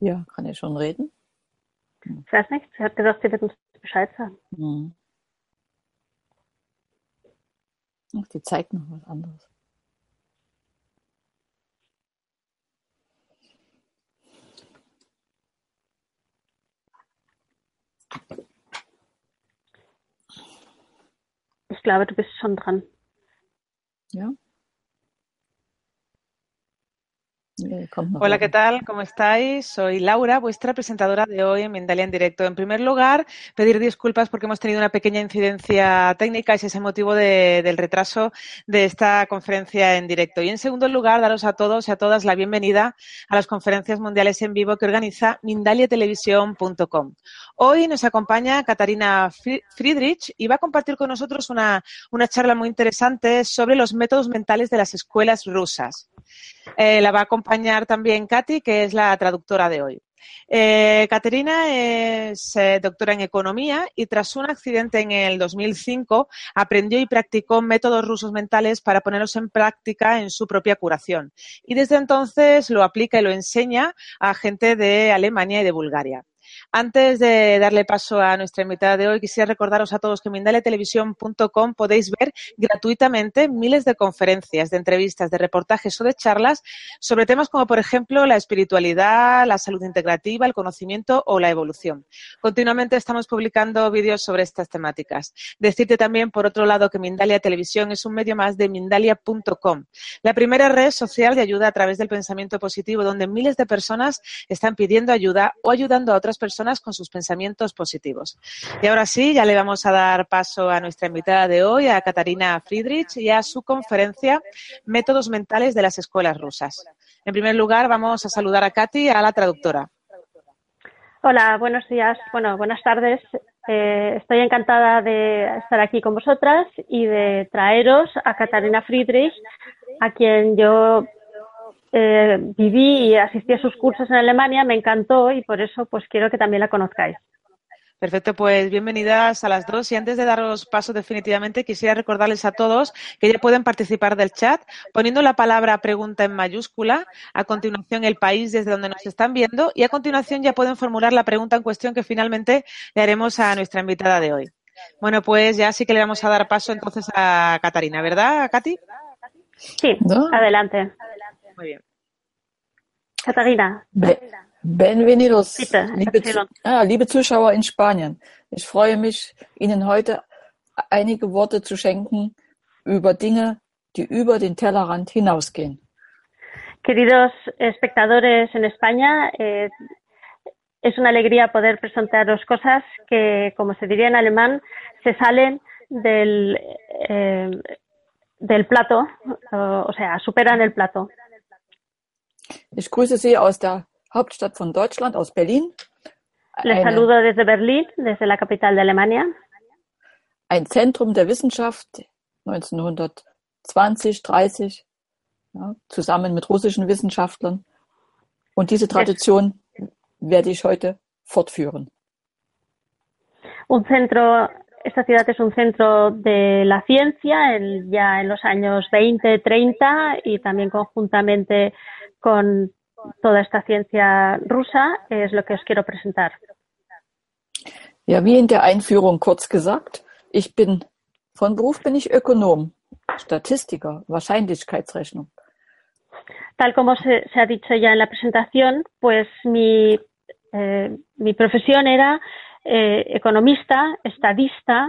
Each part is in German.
Ja, kann ich schon reden? Ich weiß nicht, sie hat gesagt, sie wird uns Bescheid sagen. Hm. Ach, die zeigt noch was anderes. Ich glaube, du bist schon dran. Ja. Hola, ¿qué tal? ¿Cómo estáis? Soy Laura, vuestra presentadora de hoy en Mindalia en directo. En primer lugar, pedir disculpas porque hemos tenido una pequeña incidencia técnica, ese es el motivo de, del retraso de esta conferencia en directo. Y en segundo lugar, daros a todos y a todas la bienvenida a las conferencias mundiales en vivo que organiza mindaliatelevisión.com. Hoy nos acompaña Katarina Friedrich y va a compartir con nosotros una, una charla muy interesante sobre los métodos mentales de las escuelas rusas. Eh, la va a acompañar también Katy, que es la traductora de hoy. Eh, Caterina es eh, doctora en economía y tras un accidente en el 2005 aprendió y practicó métodos rusos mentales para ponerlos en práctica en su propia curación. Y desde entonces lo aplica y lo enseña a gente de Alemania y de Bulgaria. Antes de darle paso a nuestra invitada de hoy, quisiera recordaros a todos que en podéis ver gratuitamente miles de conferencias, de entrevistas, de reportajes o de charlas sobre temas como, por ejemplo, la espiritualidad, la salud integrativa, el conocimiento o la evolución. Continuamente estamos publicando vídeos sobre estas temáticas. Decirte también, por otro lado, que Mindalia Televisión es un medio más de mindalia.com, la primera red social de ayuda a través del pensamiento positivo, donde miles de personas están pidiendo ayuda o ayudando a otras personas con sus pensamientos positivos. Y ahora sí, ya le vamos a dar paso a nuestra invitada de hoy, a Katarina Friedrich, y a su conferencia Métodos mentales de las escuelas rusas. En primer lugar, vamos a saludar a Katy, a la traductora. Hola, buenos días. Bueno, buenas tardes. Eh, estoy encantada de estar aquí con vosotras y de traeros a Katarina Friedrich, a quien yo eh, viví y asistí a sus cursos en Alemania, me encantó y por eso pues quiero que también la conozcáis. Perfecto, pues bienvenidas a las dos. Y antes de daros paso definitivamente, quisiera recordarles a todos que ya pueden participar del chat poniendo la palabra pregunta en mayúscula, a continuación el país desde donde nos están viendo y a continuación ya pueden formular la pregunta en cuestión que finalmente le haremos a nuestra invitada de hoy. Bueno, pues ya sí que le vamos a dar paso entonces a Catarina, ¿verdad, Katy? Sí, adelante. Muy bien. Katharina. Benvenidos, liebe, ah, liebe Zuschauer in Spanien. Ich freue mich, Ihnen heute einige Worte zu schenken über Dinge, die über den Tellerrand hinausgehen. Queridos espectadores en España, eh, es una alegría poder presentaros cosas que, como se diría en alemán, se salen del, eh, del plato, o sea, superan el plato. Ich grüße Sie aus der Hauptstadt von Deutschland, aus Berlin. Les saludo desde Berlín, desde la capital de Alemania. Ein Zentrum der Wissenschaft 1920, 30, ja, zusammen mit russischen Wissenschaftlern. Und diese Tradition werde ich heute fortführen. Un centro, esta ciudad es un centro de la ciencia en, ya en los años 20, 30 y también conjuntamente con toda esta ciencia rusa es lo que os quiero presentar. Ja, wie in der Einführung kurz gesagt, ich bin von Beruf bin ich Ökonom, Statistiker, Wahrscheinlichkeitsrechnung. Tal como se, se ha dicho ya en la presentación, pues mi, eh, mi profesión era eh, economista, estadista.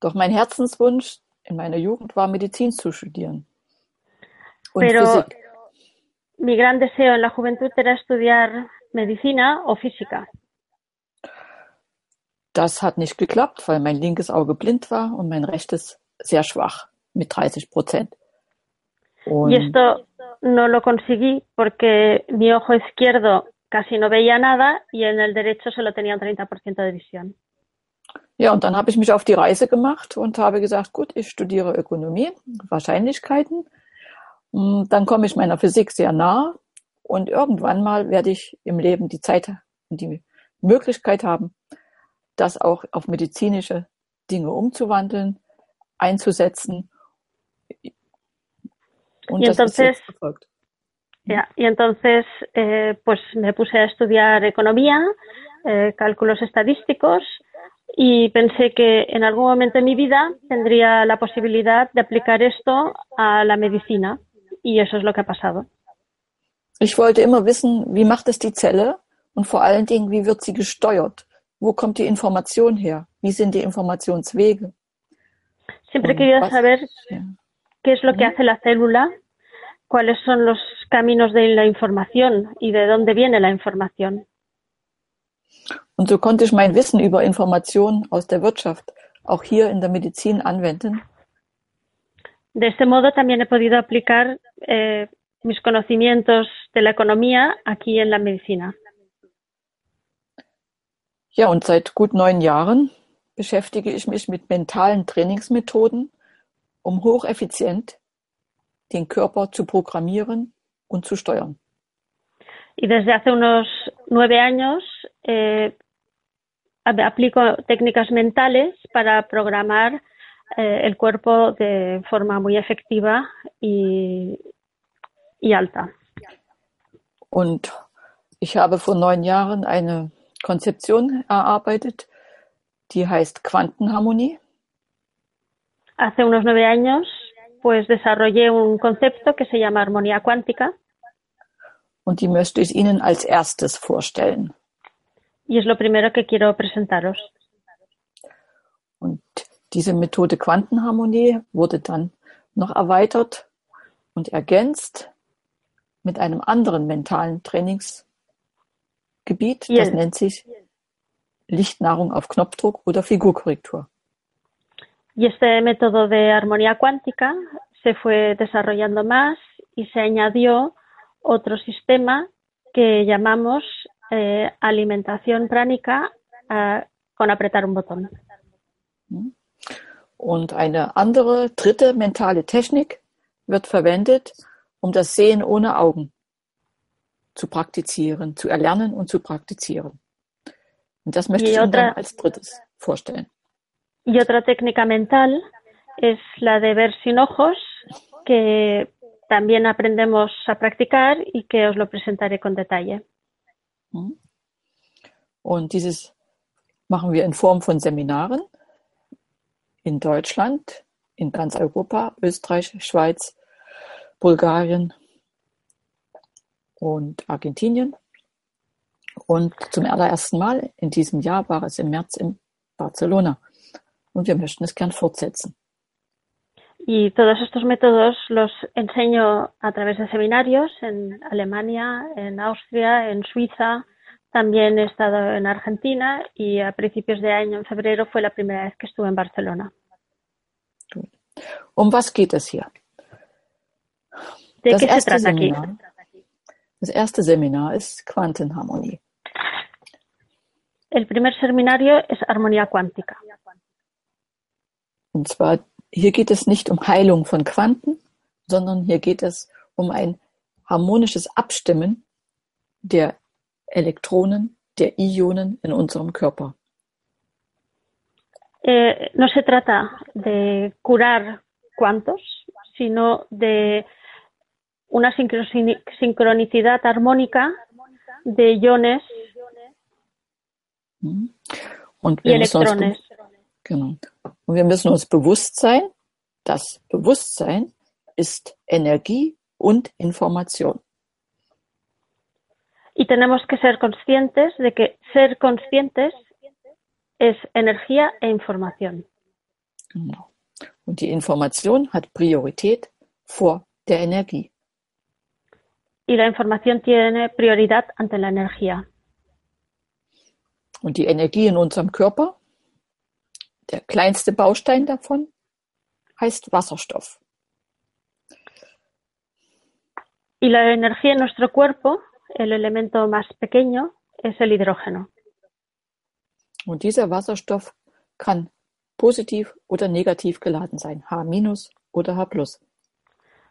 Doch mein Herzenswunsch in meiner Jugend war, Medizin zu studieren. Pero mi gran deseo en la juventud era estudiar medicina o física. Das hat nicht geklappt, weil mein linkes Auge blind war und mein rechtes sehr schwach mit 30 Prozent. Y esto no lo conseguí porque mi ojo izquierdo casi no veía nada y en el derecho solo tenía un 30% de visión. Ja, und dann habe ich mich auf die Reise gemacht und habe gesagt, gut, ich studiere Ökonomie, Wahrscheinlichkeiten dann komme ich meiner Physik sehr nah und irgendwann mal werde ich im Leben die Zeit und die Möglichkeit haben, das auch auf medizinische Dinge umzuwandeln, einzusetzen. Und y entonces, Yeah. Y entonces, eh, pues me puse a estudiar economía, eh, cálculos estadísticos y pensé que en algún momento de mi vida tendría la posibilidad de aplicar esto a la medicina y eso es lo que ha pasado. Ich wollte immer wissen, wie macht es die Zelle und vor allen Dingen, wie wird sie gesteuert? Wo kommt die Information her? Wie sind die Informationswege? Siempre quería saber qué es lo que hace la célula, cuáles son los caminos de la información y de dónde viene la información. Und so konnte ich mein Wissen über Informationen aus der Wirtschaft auch hier in der Medizin anwenden. De este modo también he podido aplicar eh, mis conocimientos de la economía aquí en la medicina. Ja, und seit gut neun Jahren beschäftige ich mich mit mentalen Trainingsmethoden, um hocheffizient den Körper zu programmieren und zu steuern. Y desde hace unos nueve años eh, aplico técnicas mentales para programar eh, el cuerpo de forma muy efectiva y, y alta. Und ich habe vor neun Jahren eine Konzeption erarbeitet, die heißt Quantenharmonie. Hace unos nueve años, pues desarrollé un concepto que se llama armonía cuántica. Und die möchte ich Ihnen als erstes vorstellen. Y es lo primero que quiero presentaros. Diese Methode Quantenharmonie wurde dann noch erweitert und ergänzt mit einem anderen mentalen Trainingsgebiet. Das yes. nennt sich Lichtnahrung auf Knopfdruck oder Figurkorrektur. Y este método de armonía cuántica se fue desarrollando más y se añadió otro sistema que llamamos eh, alimentación pránica eh, con apretar un botón. Und eine andere, dritte mentale Technik wird verwendet, um das Sehen ohne Augen zu praktizieren, zu erlernen und zu praktizieren. Und das möchte y ich Ihnen dann als drittes vorstellen. Y otra técnica mental es la de ver sin ojos, que también aprendemos a practicar y que os lo presentaré con detalle. Mhm. Und dieses machen wir in Form von Seminaren in Deutschland, in ganz Europa, Österreich, Schweiz, Bulgarien und Argentinien. Und zum allerersten Mal in diesem Jahr war es im März in Barcelona. Und wir möchten es gern fortsetzen. Y todos estos métodos los enseño a través de seminarios en Alemania, en Austria, en Suiza. También he estado en Argentina y a principios de año, en febrero, fue la primera vez que estuve en Barcelona. Um was geht es hier? ¿De das qué se trata Seminar, aquí? Das erste Seminar ist Quantenharmonie. El primer seminario es armonía cuántica. Und zwar hier geht es nicht um Heilung von Quanten, sondern hier geht es um ein harmonisches Abstimmen der Elektronen, der Ionen in unserem Körper. Eh, no se trata de curar cuantos, sino de una sincronicidad armónica de iones hm. Und y electrones. Genau. Und wir müssen uns bewusst sein, dass Bewusstsein ist Energie und Information. Y tenemos que ser conscientes de que ser conscientes es energía e información. Genau. Und die Information hat Priorität vor der Energie. Y la información tiene prioridad ante la energía. Und die Energie in unserem Körper der kleinste Baustein davon heißt Wasserstoff. Y la energía en nuestro cuerpo, el elemento más pequeño, es el hidrógeno. Und dieser Wasserstoff kann positiv oder negativ geladen sein, H- oder H+.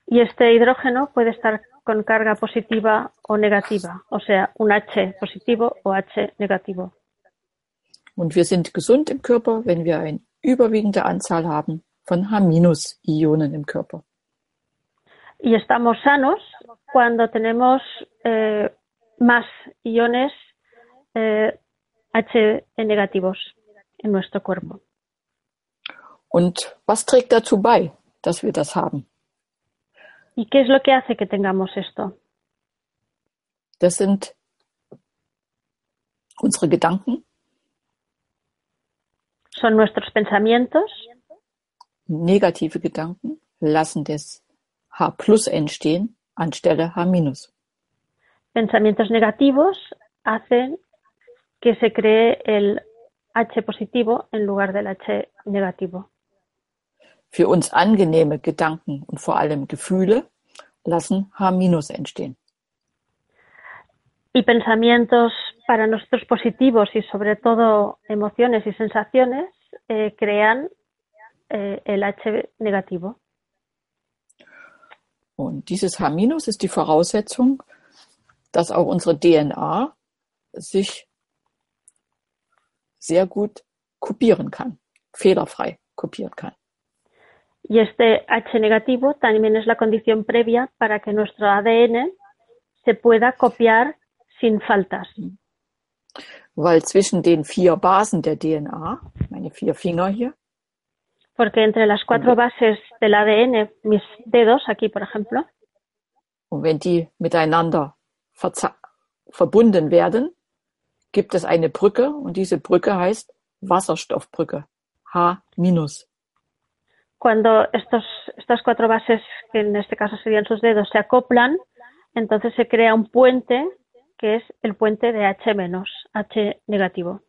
Y este hidrógeno puede estar con carga positiva o negativa, o sea, un H positivo o H negativo. Und wir sind gesund im Körper, wenn wir eine überwiegende Anzahl haben von H-Ionen im Körper. Y estamos sanos cuando tenemos eh, más iones eh, H negativos en nuestro cuerpo. Und was trägt dazu bei, dass wir das haben? ¿Y qué es lo que hace que tengamos esto? Das sind unsere Gedanken, Son nuestros pensamientos. negative Gedanken lassen das H plus entstehen anstelle H minus. Pensamientos negativos hacen que se cree el H positivo en lugar del H negativo. Für uns angenehme Gedanken und vor allem Gefühle lassen H minus entstehen. Y pensamientos para nosotros positivos y sobre todo emociones y sensaciones eh, crean eh, el H negativo. Und dieses H minus ist die Voraussetzung, dass auch unsere DNA sich sehr gut kopieren kann, fehlerfrei kopieren kann. Y este H negativo también es la condición previa para que nuestro ADN se pueda copiar sin faltas. Weil zwischen den vier Basen der DNA, meine vier Finger hier, Porque entre las cuatro bases del ADN, mis dedos aquí, por ejemplo, und wenn die miteinander verbunden werden, gibt es eine Brücke und diese Brücke heißt Wasserstoffbrücke, H minus. cuando estos, estas cuatro bases, que en este caso serían sus dedos, se acoplan, entonces se crea un puente que es el puente de H H negativo.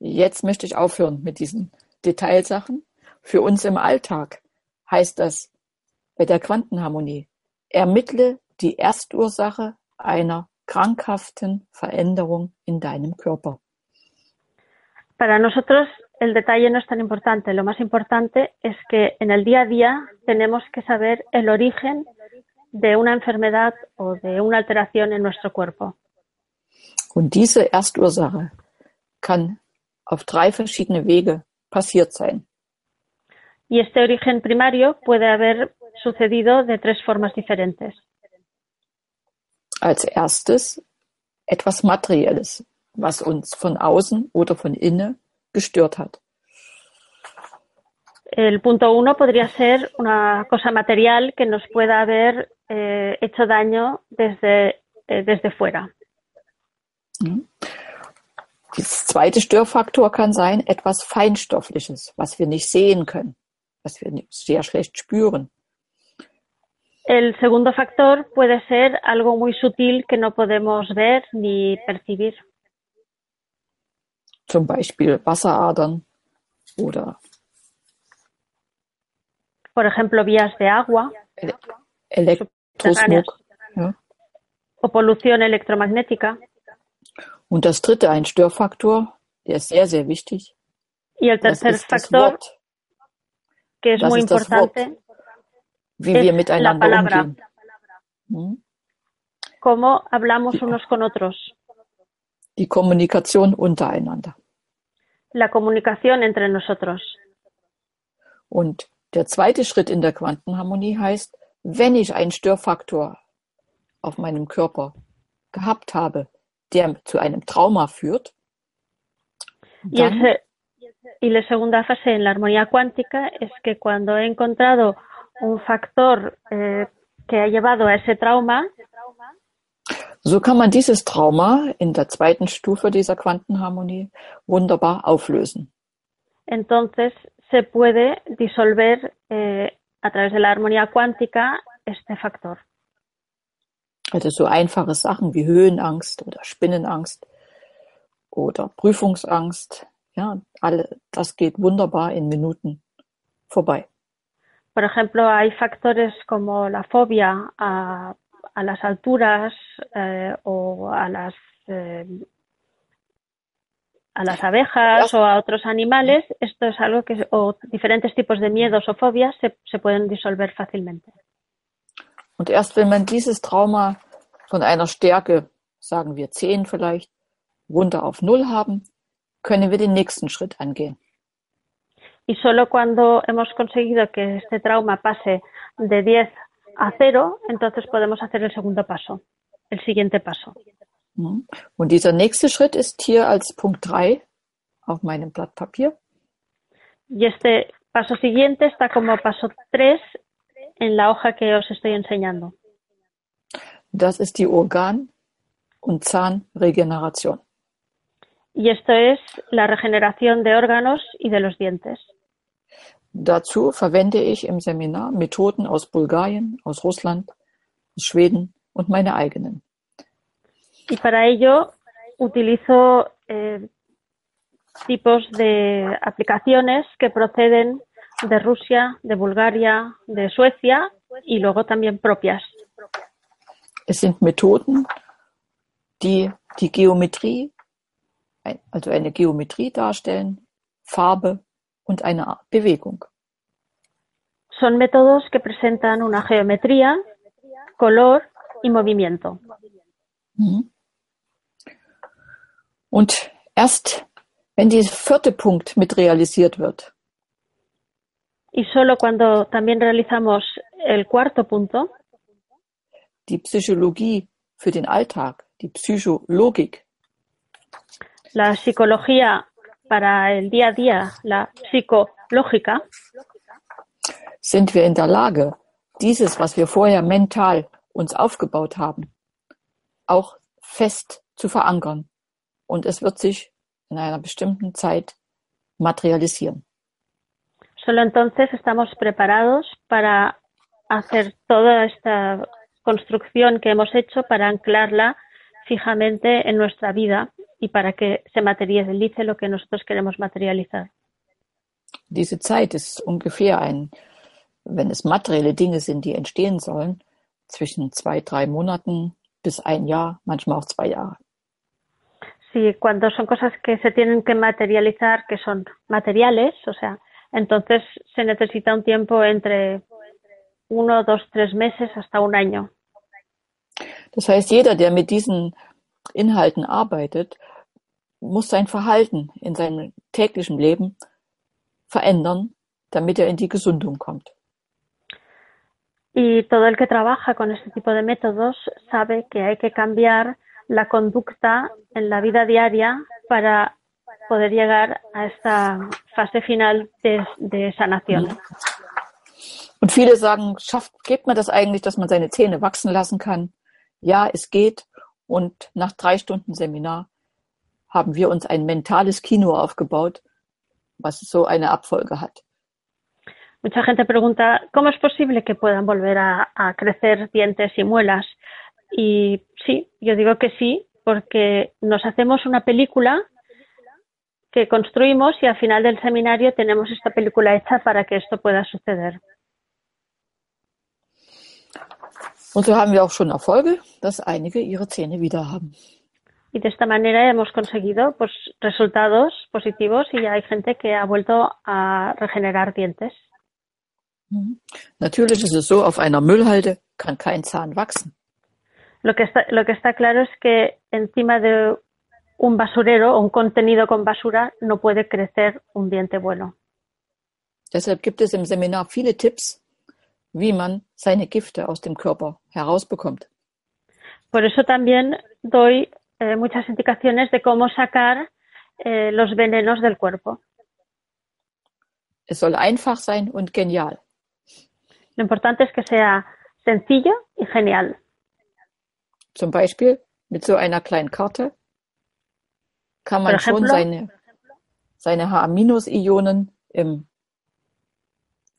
Jetzt möchte ich aufhören mit diesen Detailsachen. Für uns im Alltag heißt das bei der Quantenharmonie, ermittle die Erstursache einer krankhaften Veränderung in deinem Körper. Para nosotros el detalle no es tan importante, lo más importante es que en el día a día tenemos que saber el origen de una enfermedad o de una alteración en nuestro cuerpo. Und diese Erstursache kann auf drei verschiedene Wege passiert sein. Y este origen primario puede haber sucedido de tres formas diferentes. Als erstes etwas Materielles, was uns von außen oder von innen gestört hat. El punto uno podría ser una cosa material que nos pueda haber eh, hecho daño desde, eh, desde fuera. Der zweite Störfaktor kann sein etwas Feinstoffliches, was wir nicht sehen können, was wir sehr schlecht spüren. El segundo factor puede ser algo muy sutil que no podemos ver ni percibir. Zum Beispiel Wasseradern oder Por ejemplo, vías de agua Elektrosmog. Ja. o polución electromagnética. Und das dritte, ein Störfaktor, der ist sehr, sehr wichtig. Y el tercer factor, Wort, que es das muy importante, wie es wir la miteinander palabra. umgehen. Hm? cómo hablamos unos con otros, Die Kommunikation untereinander. la comunicación entre nosotros. Und der zweite Schritt in der Quantenharmonie heißt, wenn ich einen Störfaktor auf meinem Körper gehabt habe, der zu einem Trauma führt, Y, el dann y la segunda fase en la armonía cuántica es que cuando he encontrado un factor eh, que ha llevado a ese trauma, so kann man dieses Trauma in der zweiten Stufe dieser Quantenharmonie wunderbar auflösen. entonces se puede disolver eh, a través de la armonía cuántica este factor. Also so einfache Sachen wie Höhenangst oder Spinnenangst oder Prüfungsangst, ja, alle, das geht wunderbar in Minuten vorbei. Por ejemplo, hay factores como la fobia a, a las alturas eh, o a las eh, a las abejas o a otros animales. Esto es algo que o diferentes tipos de miedos o fobias se, se pueden disolver fácilmente. Und erst wenn man dieses Trauma von einer Stärke, sagen wir 10 vielleicht, runter auf Null haben, können wir den nächsten Schritt angehen. Y solo cuando hemos conseguido que este trauma pase de 10 a cero, entonces podemos hacer el segundo paso, el siguiente paso. Mhm. Und dieser nächste Schritt ist hier als Punkt 3 auf meinem Blatt Papier. Y este paso siguiente está como paso 3 en la hoja que os estoy enseñando. Das ist die Organ- und Zahnregeneration. Y esto es la regeneración de órganos y de los dientes. Dazu verwende ich im Seminar Methoden aus Bulgarien, aus Russland, Schweden und meine eigenen. Y para ello utilizo eh, tipos de aplicaciones que proceden de Rusia, de Bulgaria, de Suecia y luego también propias. Es sind Methoden, die die Geometrie, also eine Geometrie darstellen, Farbe und eine Bewegung. Son métodos que presentan una geometría, color y movimiento. Mhm. Und erst wenn dieser vierte Punkt mit realisiert wird, Y solo cuando también realizamos el cuarto punto, die Psychologie für den Alltag, die Psychologik, la psicología para el día a día, la psicológica, sind wir in der Lage, dieses, was wir vorher mental uns aufgebaut haben, auch fest zu verankern. Und es wird sich in einer bestimmten Zeit materialisieren. solo entonces estamos preparados para hacer toda esta construcción que hemos hecho para anclarla fijamente en nuestra vida y para que se materialice lo que nosotros queremos materializar. Diese Zeit ist ungefähr ein, wenn es materielle Dinge sind, die entstehen sollen, zwischen zwei, drei Monaten bis ein Jahr, manchmal auch zwei Jahre. Sí, cuando son cosas que se tienen que materializar, que son materiales, o sea, entonces se necesita un tiempo entre uno, dos, tres meses hasta un año. Das heißt, jeder, der mit diesen Inhalten arbeitet, muss sein Verhalten in seinem täglichen Leben verändern, damit er in die Gesundung kommt. Y todo el que trabaja con este tipo de métodos sabe que hay que cambiar la conducta en la vida diaria para poder llegar a esta fase final de, de sanación. Und viele sagen, schafft, geht man das eigentlich, dass man seine Zähne wachsen lassen kann? Ja, es geht. Und nach drei Stunden Seminar haben wir uns ein mentales Kino aufgebaut, was so eine Abfolge hat. Mucha gente pregunta, ¿cómo es posible que puedan volver a, a crecer dientes y muelas? Y sí, yo digo que sí, porque nos hacemos una película que construimos y al final del seminario tenemos esta película hecha para que esto pueda suceder. Und so haben wir auch schon Erfolge, dass einige ihre Zähne wieder haben. Y de esta manera hemos conseguido pues, resultados positivos y hay gente que ha vuelto a regenerar dientes. Mhm. Natürlich ist es so, auf einer Müllhalde kann kein Zahn wachsen. Lo que está, lo que está claro es que encima de un basurero o un contenido con basura no puede crecer un diente bueno. Deshalb gibt es im Seminar viele Tipps, wie man seine Gifte aus dem Körper herausbekommt. Por eso también doy eh, muchas indicaciones de cómo sacar eh, los venenos del cuerpo. Es soll einfach sein und genial. Lo importante es que sea sencillo y genial. Zum Beispiel mit so einer kleinen Karte kann man Por schon ejemplo? seine, seine H-Ionen im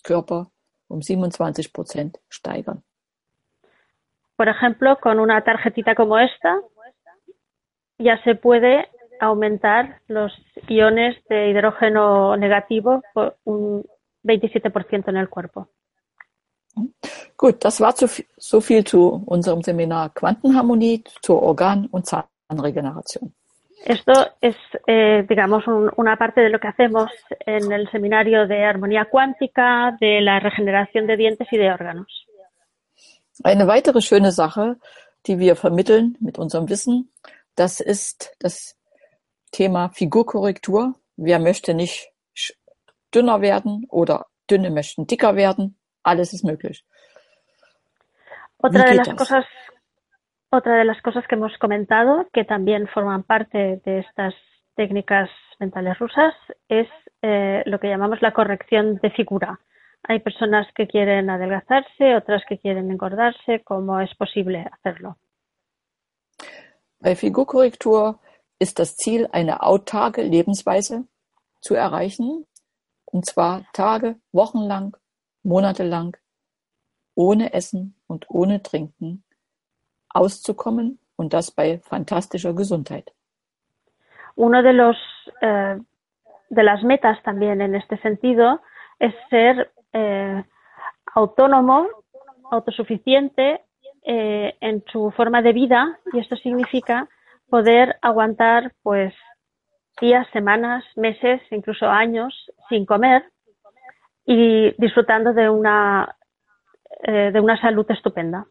Körper um 27 Prozent steigern. Por ejemplo, con una tarjetita como esta ya se puede aumentar los iones de hidrógeno negativo por un 27% en el cuerpo. Gut, das war zu, so viel zu unserem Seminar Quantenharmonie zur Organ- und Zahnregeneration. Esto es, eh, digamos, un- una parte de lo que hacemos en el seminario de armonía cuántica, de la regeneración de dientes y de órganos. Eine weitere schöne Sache, die wir vermitteln mit unserem Wissen, das ist das Thema Figurkorrektur. Wer möchte nicht dünner werden oder dünne möchten dicker werden? Alles ist möglich. Otra de las cosas otra de las cosas que hemos comentado, que también forman parte de estas técnicas mentales rusas, es eh, lo que llamamos la corrección de figura. Hay personas que quieren adelgazarse, otras que quieren engordarse. ¿Cómo es posible hacerlo? Bei Figurkorrektur ist das Ziel, eine autarke Lebensweise zu erreichen, und zwar Tage, Wochen lang, Monate lang, ohne Essen und ohne Trinken auszukommen und das bei fantastischer Gesundheit. Uno de los eh, de las metas también en este sentido es ser eh, autónomo, autosuficiente eh, en su forma de vida y esto significa poder aguantar pues días, semanas, meses, incluso años sin comer y disfrutando de una eh, de una salud estupenda.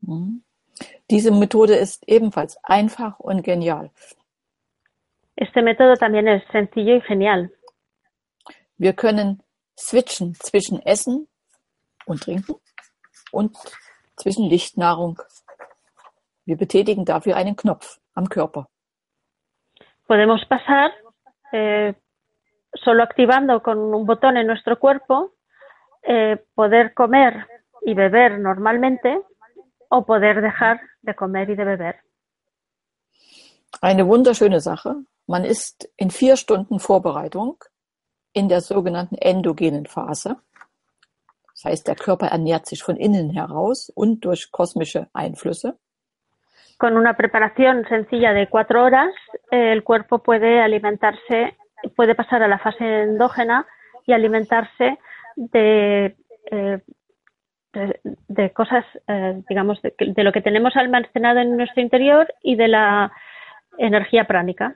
Mhm. Diese Methode ist ebenfalls einfach und genial. Este método también es sencillo y genial. Wir können switchen zwischen Essen und Trinken und zwischen Lichtnahrung. Wir betätigen dafür einen Knopf am Körper. Podemos pasar eh, solo activando con un botón en nuestro cuerpo eh, poder comer y beber normalmente o poder dejar de comer y de beber. Eine wunderschöne Sache. Man ist in vier Stunden Vorbereitung in der sogenannten endogenen Phase. Das heißt, der Körper ernährt sich von innen heraus und durch kosmische Einflüsse. Con una preparación sencilla de cuatro horas, el cuerpo puede alimentarse, puede pasar a la fase endógena y alimentarse de eh, de, de cosas, eh, digamos, de, de, lo que tenemos almacenado en nuestro interior y de la Energie pránica.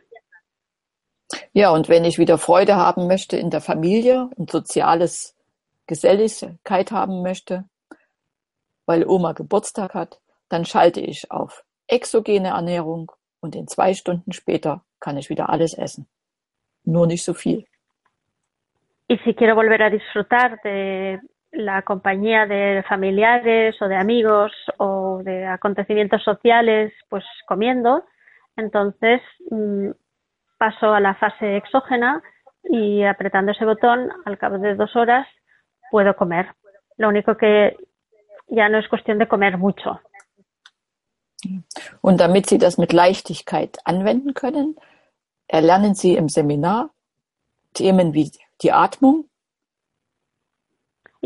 Ja, und wenn ich wieder Freude haben möchte in der Familie und soziales Geselligkeit haben möchte, weil Oma Geburtstag hat, dann schalte ich auf exogene Ernährung und in zwei Stunden später kann ich wieder alles essen. Nur nicht so viel. Y si quiero volver a disfrutar de la compañía de familiares o de amigos o de acontecimientos sociales, pues comiendo, entonces mmm, paso a la fase exógena y apretando ese botón, al cabo de dos horas, puedo comer. Lo único que ya no es cuestión de comer mucho. Und damit Sie das mit Leichtigkeit anwenden können, erlernen Sie im Seminar Themen wie die Atmung,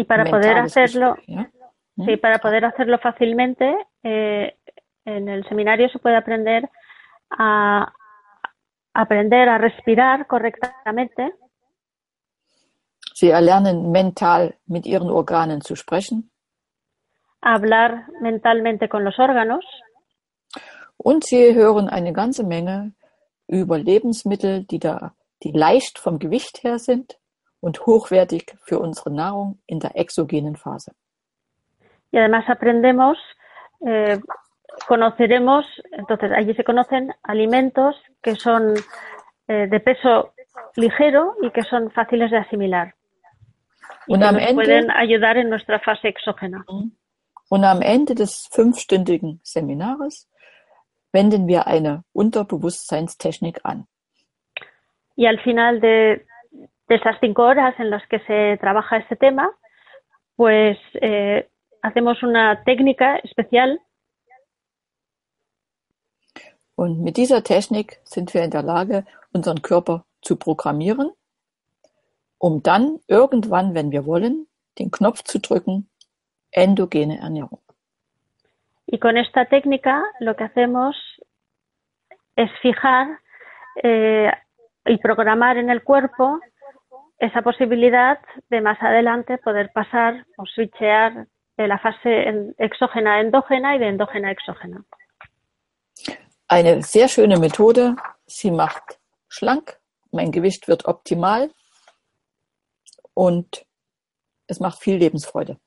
Y para poder hacerlo, sí, para poder hacerlo fácilmente, eh, en el seminario se puede aprender a aprender a respirar correctamente. Sie erlernen mental mit ihren Organen zu sprechen. Hablar mentalmente con los órganos. Und sie hören eine ganze Menge über Lebensmittel, die da, die leicht vom Gewicht her sind und hochwertig für unsere Nahrung in der exogenen Phase. Y además aprendemos, eh, conoceremos, entonces allí se conocen alimentos que son eh, de peso ligero y que son fáciles de asimilar. Und am Ende, pueden ayudar en nuestra fase exógena. und am Ende des fünfstündigen Seminares wenden wir eine Unterbewusstseinstechnik an. Y al final de, de esas cinco horas en las que se trabaja este tema, pues eh, hacemos una técnica especial Und mit dieser Technik sind wir in der Lage, unseren Körper zu programmieren, um dann irgendwann, wenn wir wollen, den Knopf zu drücken, endogene Ernährung. y con esta técnica lo que hacemos es fijar eh, y programar en el cuerpo esa posibilidad de más adelante poder pasar o switchear de la fase en- exógena a endógena y de endógena a exógena. Eine sehr schöne Methode. Sie macht schlank, mein Gewicht wird optimal und es macht viel Lebensfreude.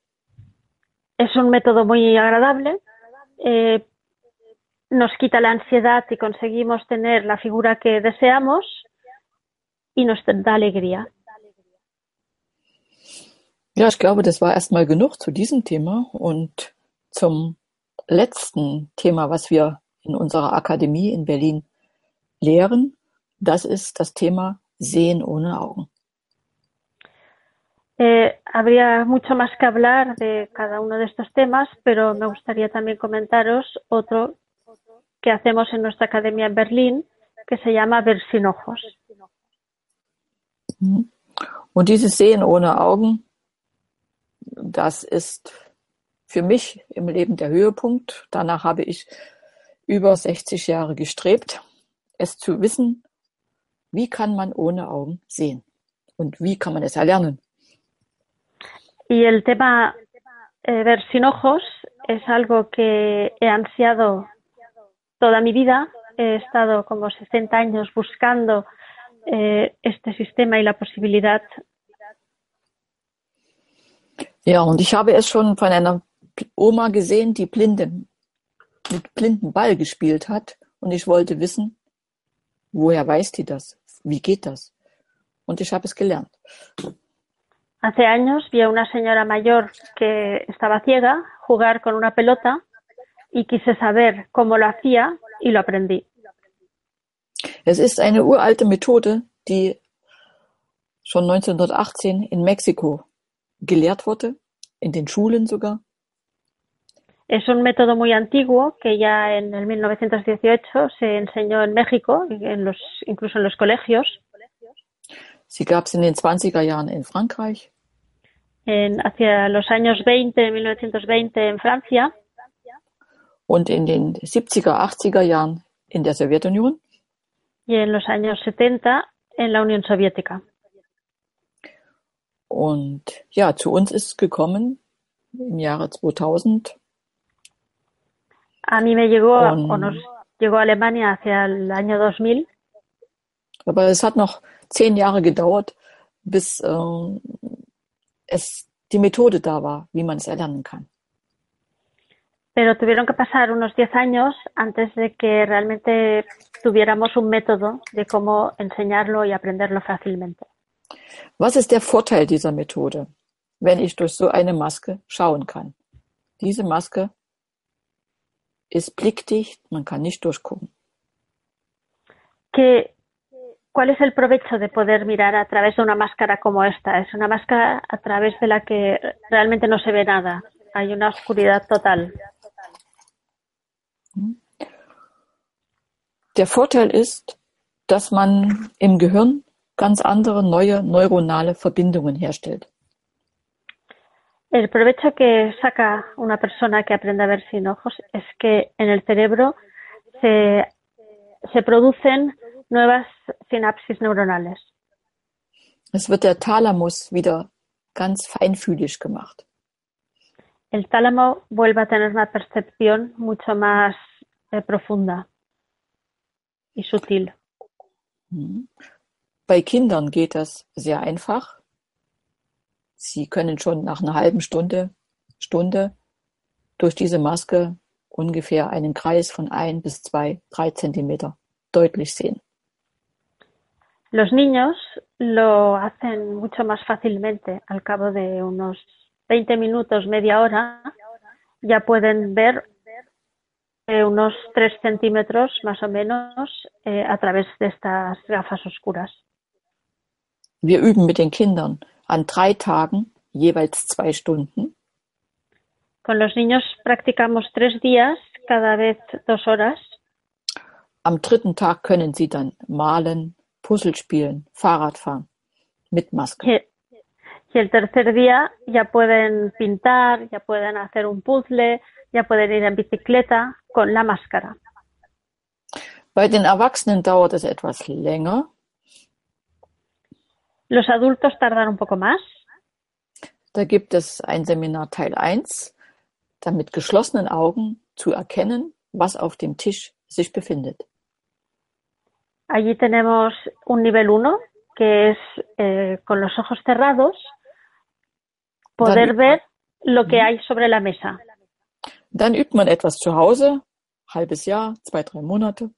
Es un método muy agradable, eh, nos quita la ansiedad y conseguimos tener la figura que deseamos y nos da alegría. Ja, ich glaube, das war erstmal genug zu diesem Thema und zum letzten Thema, was wir in unserer Akademie in Berlin lehren. Das ist das Thema Sehen ohne Augen. Eh, habría mucho más que hablar de cada uno de estos temas, pero me gustaría también comentaros otro que hacemos en nuestra academia en Berlín, que se llama Ver sin ojos. Und dieses Sehen ohne Augen, das ist für mich im Leben der Höhepunkt. Danach habe ich über 60 Jahre gestrebt, es zu wissen, wie kann man ohne Augen sehen und wie kann man es erlernen. Y el tema eh, ver sin ojos es algo que he ansiado toda mi vida. He estado como 60 años buscando eh, este sistema y la posibilidad. Ja, und ich habe es schon von einer Oma gesehen, die blinde, mit blinden Ball gespielt hat. Und ich wollte wissen, woher weiß die das? Wie geht das? Und ich habe es gelernt. Hace años vi a una señora mayor que estaba ciega jugar con una pelota y quise saber cómo lo hacía y lo aprendí. Es ist eine uralte Methode, die schon 1918 in Mexiko gelehrt wurde, in den Schulen sogar. Es un método muy antiguo que ya en el 1918 se enseñó en México, en los, incluso en los colegios. Sie gab es in den 20er Jahren in Frankreich. En, hacia los años 20, 1920 en Francia. Und in den 70er, 80er Jahren in der Sowjetunion. Y en los años 70 en la Unión Soviética. Und ja, zu uns ist gekommen im Jahre 2000. A mí me llegó, um, o nos llegó a Alemania hacia el año 2000. Aber es hat noch zehn Jahre gedauert, bis äh, es die Methode da war, wie man es erlernen kann. Pero tuvieron que pasar unos 10 años antes de que realmente tuviéramos un método de cómo enseñarlo y aprenderlo fácilmente. Was ist der Vorteil dieser Methode, wenn ich durch so eine Maske schauen kann? Diese Maske ist blickdicht, man kann nicht durchgucken. Que, ¿Cuál es el provecho de poder mirar a través de una máscara como esta? Es una máscara a través de la que realmente no se ve nada. Hay una oscuridad total. Der Vorteil ist, dass man im Gehirn ganz andere neue neuronale Verbindungen herstellt. El provecho que saca una persona que aprende a ver sin ojos es que en el cerebro se, se producen nuevas sinapsis neuronales. Es wird der Thalamus wieder ganz feinfühlig gemacht. El tálamo vuelve a tener una percepción mucho más eh, profunda y sutil. Mhm. Bei Kindern geht das sehr einfach. Sie können schon nach einer halben Stunde, Stunde durch diese Maske ungefähr einen Kreis von ein bis zwei, drei Zentimeter deutlich sehen. Los niños lo hacen mucho más fácilmente. Al cabo de unos 20 minutos, media hora, ya pueden ver eh, unos 3 centímetros más o menos eh, a través de estas gafas oscuras. Wir üben mit den Kindern an drei Tagen jeweils zwei Stunden. Con los niños practicamos tres días, cada vez dos horas. Am dritten Tag können sie dann malen, Puzzle spielen, Fahrrad fahren mit Maske. Y, el tercer día ya pueden pintar, ya pueden hacer un puzzle, ya pueden ir en bicicleta con la máscara. Bei den Erwachsenen dauert es etwas länger. Los adultos tardan un poco más. Da gibt es ein Seminar Teil 1, dann mit geschlossenen Augen zu erkennen, was auf dem Tisch sich befindet. Allí tenemos un nivel 1, que es eh, con los ojos cerrados poder Dann- ver lo que hay sobre la mesa. Dann übt man etwas zu Hause, halbes Jahr, zwei, drei Monate.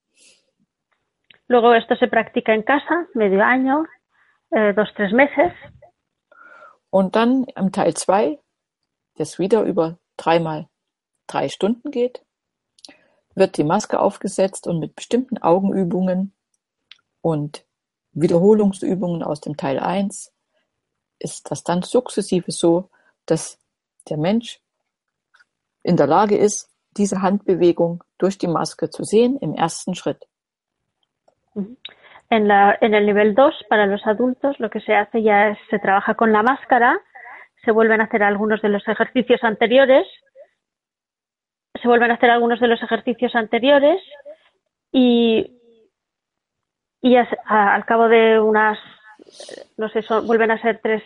Luego esto se practica en casa, medio año, eh, dos, tres meses. Und dann im Teil 2, das wieder über dreimal drei Stunden geht, wird die Maske aufgesetzt und mit bestimmten Augenübungen und Wiederholungsübungen aus dem Teil 1 ist das dann sukzessive so, dass der Mensch in der Lage ist, diese Handbewegung durch die Maske zu sehen im ersten Schritt. En, la, en el nivel 2, para los adultos, lo que se hace ya es se trabaja con la máscara, se vuelven a hacer algunos de los ejercicios anteriores, se vuelven a hacer algunos de los ejercicios anteriores y, y a, al cabo de unas, no sé, son, vuelven a ser tres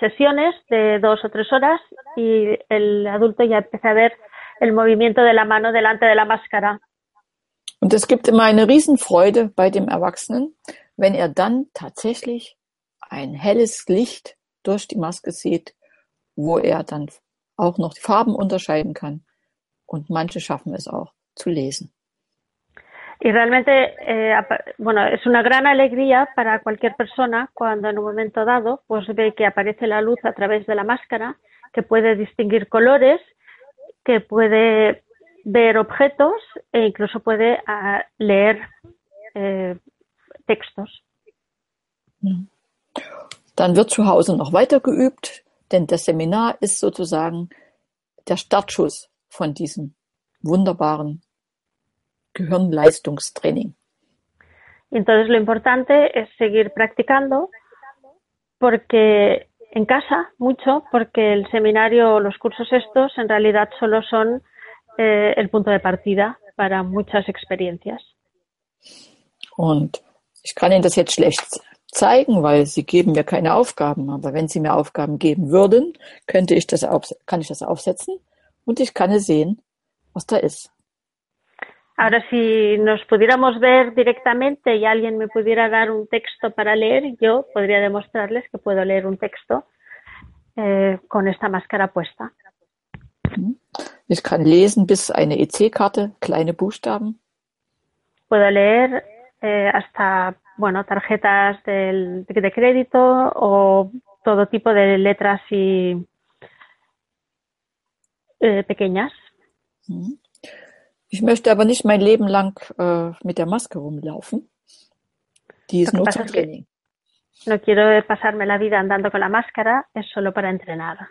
sesiones de dos o tres horas y el adulto ya empieza a ver el movimiento de la mano delante de la máscara. Und es gibt immer eine Riesenfreude bei dem Erwachsenen, wenn er dann tatsächlich ein helles Licht durch die Maske sieht, wo er dann auch noch die Farben unterscheiden kann. Und manche schaffen es auch zu lesen. Y realmente, eh, bueno, es una gran alegría para cualquier persona cuando en un momento dado pues ve que aparece la luz a través de la máscara, que puede distinguir colores, que puede ver objetos e incluso puede uh, leer eh, textos. Dann wird zu Hause noch weiter geübt, denn das Seminar ist sozusagen der Startschuss von diesem wunderbaren Gehirnleistungstraining. Entonces lo importante es seguir practicando porque en casa mucho, porque el seminario o los cursos estos en realidad solo son eh, el punto de partida para muchas experiencias. Und ich kann Ihnen das jetzt schlecht zeigen, weil Sie geben mir keine Aufgaben. Aber wenn Sie mir Aufgaben geben würden, könnte ich das auf, kann ich das aufsetzen und ich kann sehen, was da ist. Ahora, si nos pudiéramos ver directamente y alguien me pudiera dar un texto para leer, yo podría demostrarles que puedo leer un texto eh, con esta máscara puesta. Ich kann lesen bis eine EC-Karte, kleine Buchstaben. Puedo leer eh, hasta bueno tarjetas del, de crédito o todo tipo de letras y eh, pequeñas. Ich möchte aber nicht mein Leben lang äh, mit der Maske rumlaufen. Die ist nur zum Training. No quiero pasarme la vida andando con la máscara, es solo para entrenar.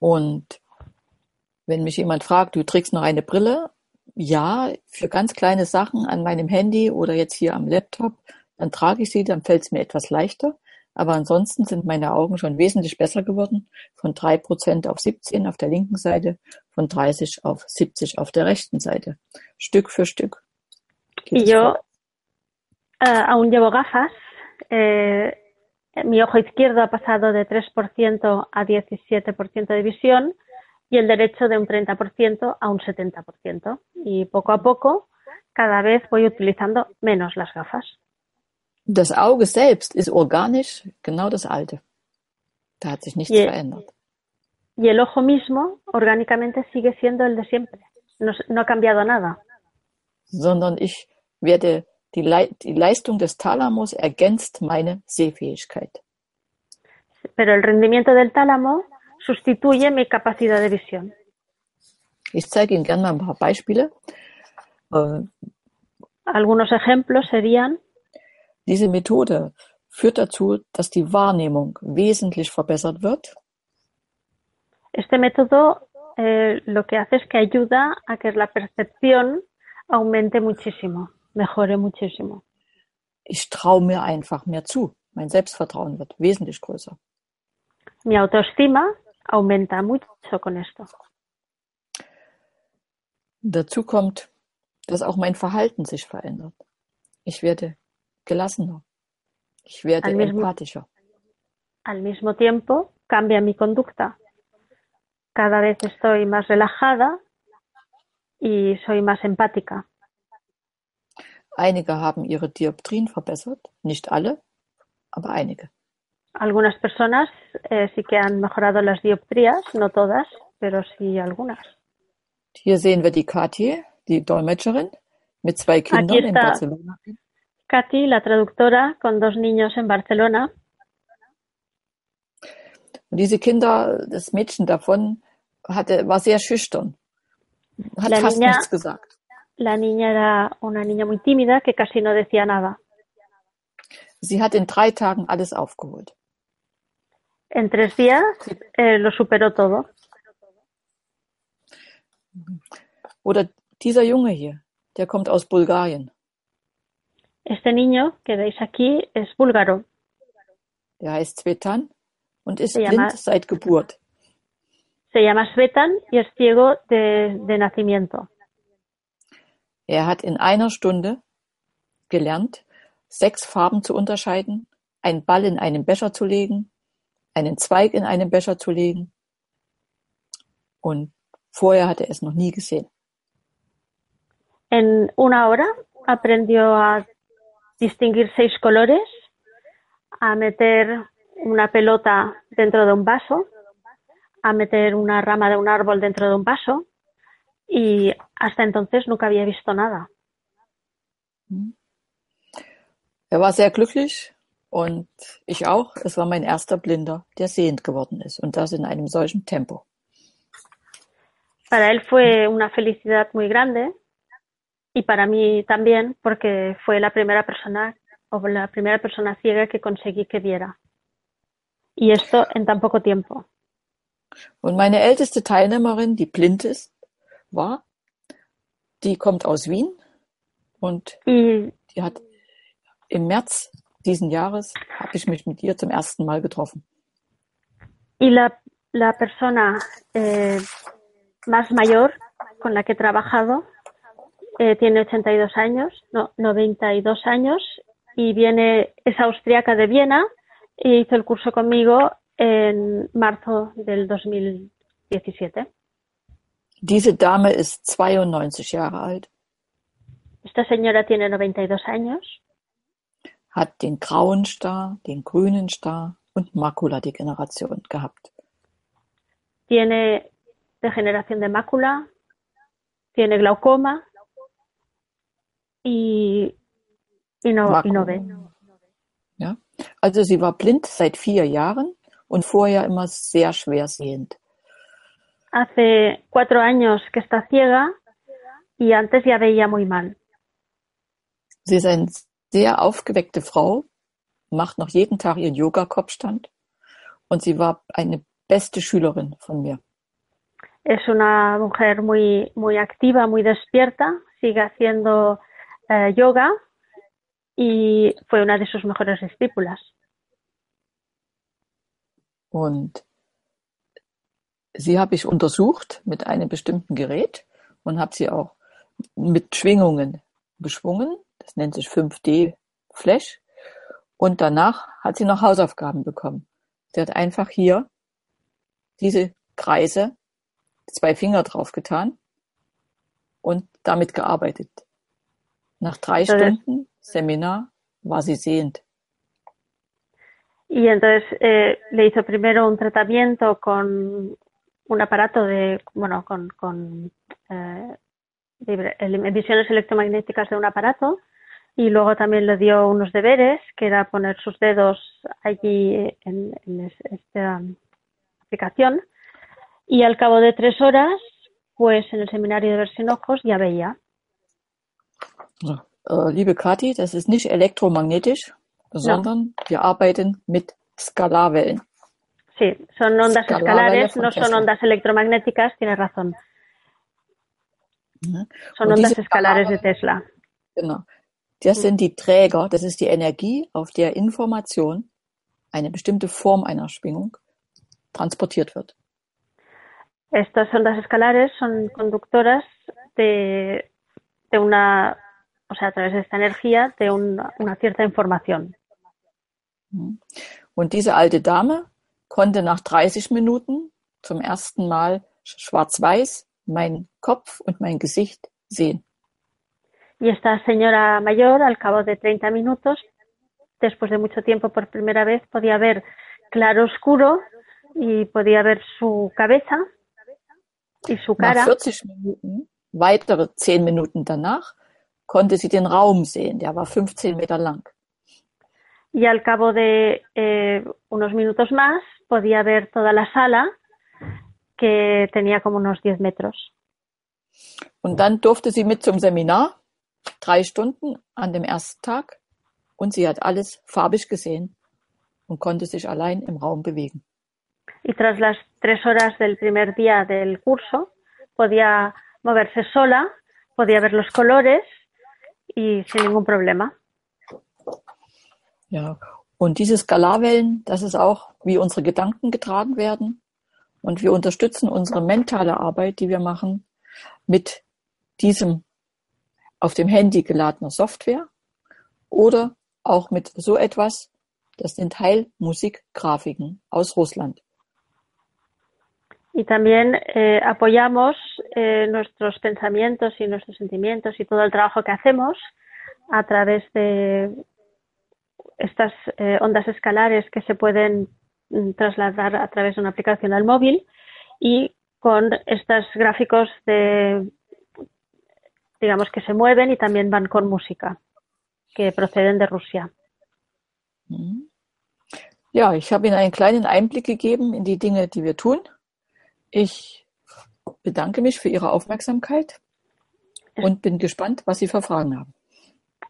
Und wenn mich jemand fragt, du trägst noch eine Brille, ja, für ganz kleine Sachen an meinem Handy oder jetzt hier am Laptop, dann trage ich sie, dann fällt es mir etwas leichter. Aber ansonsten sind meine Augen schon wesentlich besser geworden. Von drei Prozent auf 17 auf der linken Seite, von 30 auf 70 auf der rechten Seite. Stück für Stück. Y yo uh, aún llevo gafas. Eh, mi ojo izquierdo ha pasado de 3% a 17% de visión y el derecho de un 30% a un 70%. Y poco a poco, cada vez voy utilizando menos las gafas. Das Auge selbst ist organisch genau das alte. Da hat sich nichts y, verändert. Y el ojo mismo, orgánicamente, sigue siendo el de siempre. No, no ha cambiado nada. Sondern ich werde, die, Le die Leistung des Thalamus ergänzt meine Sehfähigkeit. Pero el rendimiento del tálamo sustituye mi capacidad de visión. Ich zeige Ihnen gerne mal ein paar Beispiele. Äh, Algunos ejemplos serían Diese Methode führt dazu, dass die Wahrnehmung wesentlich verbessert wird. Este método eh, lo que hace es que ayuda a que la percepción aumente muchísimo, mejore muchísimo. Ich traue mir einfach mehr zu. Mein Selbstvertrauen wird wesentlich größer. Mi autoestima aumenta mucho con esto. Dazu kommt, dass auch mein Verhalten sich verändert. Ich werde gelassener. Ich werde al mismo, empathischer. Al mismo tiempo cambia mi conducta. Cada vez estoy más relajada y soy más empática. Einige haben ihre Dioptrien verbessert, nicht alle, aber einige. Algunas personas eh, sí que han mejorado las dioptrías, no todas, pero sí algunas. Hier sehen wir die Kathi, die Dolmetscherin, mit zwei Kindern Aquí in Barcelona. Katy, la traductora, con dos niños en Barcelona. Und diese Kinder, das Mädchen davon, hatte, war sehr schüchtern. Hat La fast niña- nichts gesagt. La niña era una niña muy tímida que casi no decía nada. Sie hat in drei Tagen alles aufgeholt. En tres días eh, lo superó todo. Oder dieser Junge hier, der kommt aus Bulgarien. Este niño que veis aquí es búlgaro. Der heißt Svetan und ist Se llama- blind seit Geburt. Se llama Svetan y es ciego de, de nacimiento. Er hat in einer Stunde gelernt, sechs Farben zu unterscheiden, einen Ball in einen Becher zu legen, einen Zweig in einen Becher zu legen. Und vorher hat er es noch nie gesehen. En una hora aprendió a distinguir seis colores, a meter una pelota dentro de un vaso, a meter una rama de un árbol dentro de un vaso y hasta entonces nunca había visto nada. Er war sehr glücklich und ich auch. Es war mein erster Blinder, der sehend geworden ist und das in einem solchen Tempo. Para él fue una felicidad muy grande y para mí también porque fue la primera persona o la primera persona ciega que conseguí que viera. Y esto en tan poco tiempo. Und meine älteste Teilnehmerin, die blind ist, war, die kommt aus Wien und Y die hat im März diesen Jahres habe ich mich mit ihr zum ersten Mal getroffen. Y la, la persona eh, más mayor con la que he trabajado eh, tiene 82 años, no, 92 años y viene, es austriaca de Viena y hizo el curso conmigo en marzo del 2017. Diese Dame ist 92 Jahre alt, Esta señora tiene 92 años, hat den grauen Star, den grünen Star und Makuladegeneration gehabt. tiene degeneración de mácula, tiene glaucoma y, y, no, y no ve. Ja? Also sie war blind seit vier Jahren und vorher immer sehr schwer sehend. Hace cuatro años que está ciega y antes ya veía muy mal. Sie ist eine sehr aufgeweckte Frau, macht noch jeden Tag ihren Yoga-Kopfstand und sie war eine beste Schülerin von mir. Es una mujer muy, muy activa, muy despierta, sigue haciendo eh, yoga y fue una de sus mejores discípulas. Und sie habe ich untersucht mit einem bestimmten Gerät und habe sie auch mit Schwingungen beschwungen. Das nennt sich 5D Flash. Und danach hat sie noch Hausaufgaben bekommen. Sie hat einfach hier diese Kreise, zwei Finger drauf getan und damit gearbeitet. Nach drei Entonces- Stunden Seminar war sie sehend. Y entonces eh, le hizo primero un tratamiento con un aparato de, bueno, con, con eh, emisiones electromagnéticas de un aparato y luego también le dio unos deberes, que era poner sus dedos allí en, en es- esta aplicación y al cabo de tres horas, pues en el seminario de ver sin ojos ya veía. Äh, liebe Kathi, das ist nicht elektromagnetisch, sondern wir arbeiten mit Skalarwellen. Sí, son ondas escalares, no son ondas electromagnéticas, tienes razón. Son Und ondas escalares de Tesla. Genau. Das sind die Träger, das ist die Energie, auf der Information, eine bestimmte Form einer Schwingung, transportiert wird. Estas ondas escalares son conductoras de, de una, o sea, a través de esta energía, de una, una cierta información. Und diese alte Dame konnte nach 30 Minuten zum ersten Mal schwarz-weiß meinen Kopf und mein Gesicht sehen. Y esta señora mayor, al cabo de 30 minutos, después de mucho tiempo por primera vez, podía ver claro oscuro y podía ver su cabeza y su Nach cara. 40 Minuten, weitere 10 Minuten danach, konnte sie den Raum sehen. Der war 15 Meter lang. y al cabo de eh, unos minutos más podía ver toda la sala que tenía como unos 10 metros. Und dann durfte sie mit zum Seminar, drei Stunden an dem ersten Tag, und sie hat alles farbig gesehen und konnte sich allein im Raum bewegen. Y tras las tres horas del primer día del curso, podía moverse sola, podía ver los colores y sin ningún problema. Ja, und diese Skalarwellen, das ist auch, wie unsere Gedanken getragen werden. Und wir unterstützen unsere mentale Arbeit, die wir machen, mit diesem auf dem Handy geladener Software oder auch mit so etwas, das sind Teilmusikgrafiken aus Russland. Y también eh, apoyamos eh, nuestros pensamientos y nuestros sentimientos y todo el trabajo que hacemos a través de estas eh, ondas escalares que se pueden mm, trasladar a través de una aplicación al móvil y con estos gráficos de, digamos, que se mueven y también van con música, que proceden de Rusia. Mhm. Ja, ich habe Ihnen einen kleinen Einblick gegeben in die Dinge, die wir tun. Ich bedanke mich für Ihre Aufmerksamkeit und bin gespannt, was Sie für Fragen haben.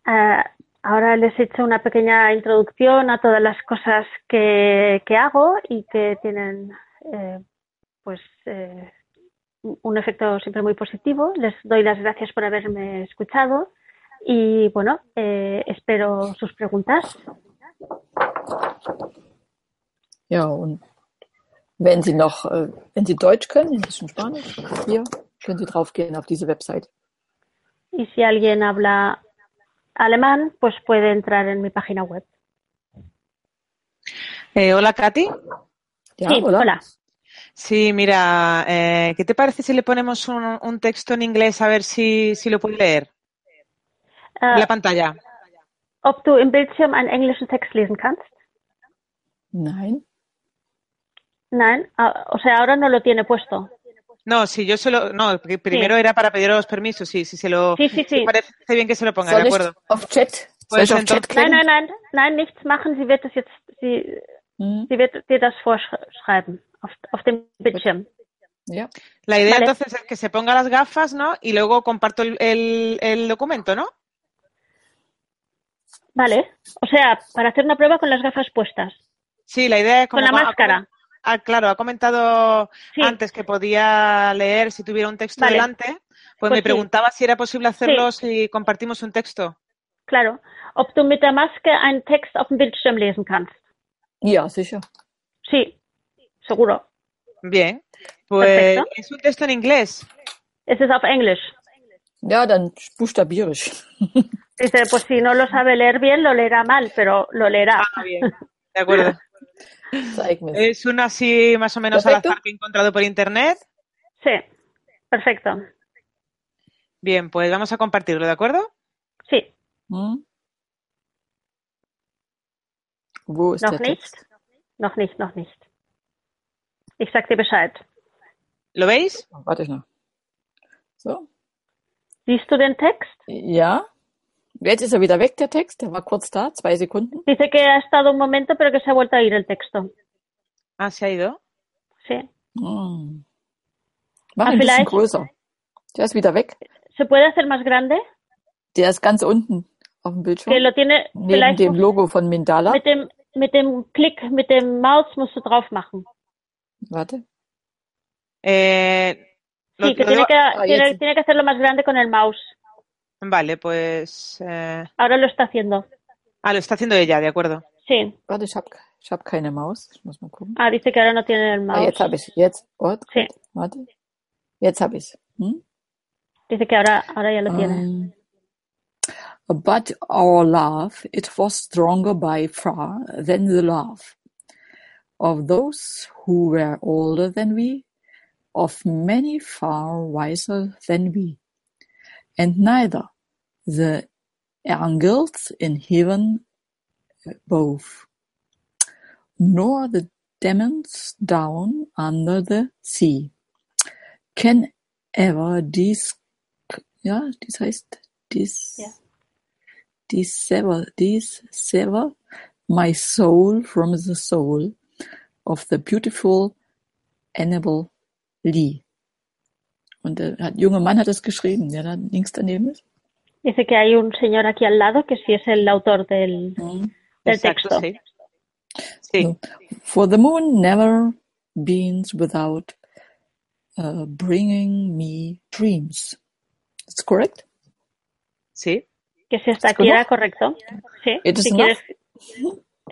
Eh, ahora les he hecho una pequeña introducción a todas las cosas que, que hago y que tienen eh, pues eh, un efecto siempre muy positivo. Les doy las gracias por haberme escuchado y bueno, eh, espero sus preguntas. Ja, und wenn Sie noch, äh, wenn Sie Deutsch können, ein bisschen Spanisch, hier können Sie draufgehen auf diese Website. Y si alguien habla alemán, pues puede entrar en mi página web. Eh, hola, Katy. Sí, hola. Sí, mira, eh, ¿qué te parece si le ponemos un, un texto en inglés a ver si, si lo puede leer? En la pantalla. ob du im Bildschirm einen englischen Text lesen kannst? Nein. Nein, ah, o sea, ahora no lo tiene puesto. No, sí, yo solo. No, porque primero era para pedir los permisos, sí, sí, se lo. Sí, sí, sí. parece bien que se lo ponga, de acuerdo. auf Chat, Pues entonces- Nein, nein, nein, nein, nichts machen. Sie wird das jetzt, sie, Mhm. sie wird dir das vorschreiben auf, auf dem Bildschirm. Ja. La idea Vale. entonces es que se ponga las gafas, ¿no? Y luego comparto el, el- el documento, ¿no? Vale. O sea, para hacer una prueba con las gafas puestas. Sí, la idea es como. Con la máscara. Ah, claro, ha comentado Sí. antes que podía leer si tuviera un texto Vale. delante. Pues, Pues me sí. preguntaba si era posible hacerlo si compartimos un texto. Claro. Ob du mit der Maske einen Text auf dem Bildschirm lesen kannst. ja, sicher. Sí, seguro. Bien. Pues Perfecto. es un texto en inglés. Es ist auf Englisch. Ja, dann buchstabierisch. Dice, pues si no lo sabe leer bien, lo leerá mal, pero lo leerá. Ah, bien. De acuerdo. Es una así más o menos al Perfecto. azar que he encontrado por internet. Sí, perfecto. Bien, pues vamos a compartirlo, ¿de acuerdo? Sí, Hm? Wo ist noch der nicht. Text? Noch nicht, noch nicht. Ich sag dir Bescheid. ¿Lo veis? Warte ich noch. So. Siehst du den Text? Ja. Jetzt ist er wieder weg, der Text. Der war kurz da, zwei Sekunden. Dice que ha estado un momento, pero que se ha vuelto a ir el texto. Ah, se ha ido. Sí. Hm. Mach Ah, ihn ein bisschen größer. Der ist wieder weg. ¿Se puede hacer más grande? Der ist ganz unten auf dem Bildschirm. Que lo tiene Neben dem Logo von Mindala. mit dem mit dem Klick, mit dem Maus musst du drauf machen. Warte. Eh, lo- Sí, que tiene que, Ah, tiene, tiene que hacerlo más grande con el mouse. Vale, pues. eh, Ahora lo está haciendo. Ah, lo está haciendo ella, de acuerdo. Sí. Warte, ich hab, ich hab keine Maus. Ich muss mal gucken. Ah, dice que ahora no tiene el Ah, mouse. jetzt habe ich. Jetzt. Warte. Sí. Warte. Jetzt habe ich. Hm? Dice que ahora, ahora ya lo tiene. Um, but our love, it was stronger by far than the love of those who were older than we, of many far wiser than we. And neither the angels in heaven uh, above, nor the demons down under the sea, can ever dis ja, dies heißt dies, Ja. dissever, dissever my soul from the soul of the beautiful Annabel Lee. Und der junge Mann hat es geschrieben, der da links daneben ist. Dice que hay un señor aquí al lado que sí es el autor del, Mhm. del Exacto, texto. sí. Sí, So, For the moon never beams without uh, bringing me dreams. That's correct? sí. Que si está ¿Es aquí era correcto? Sí. Si quieres,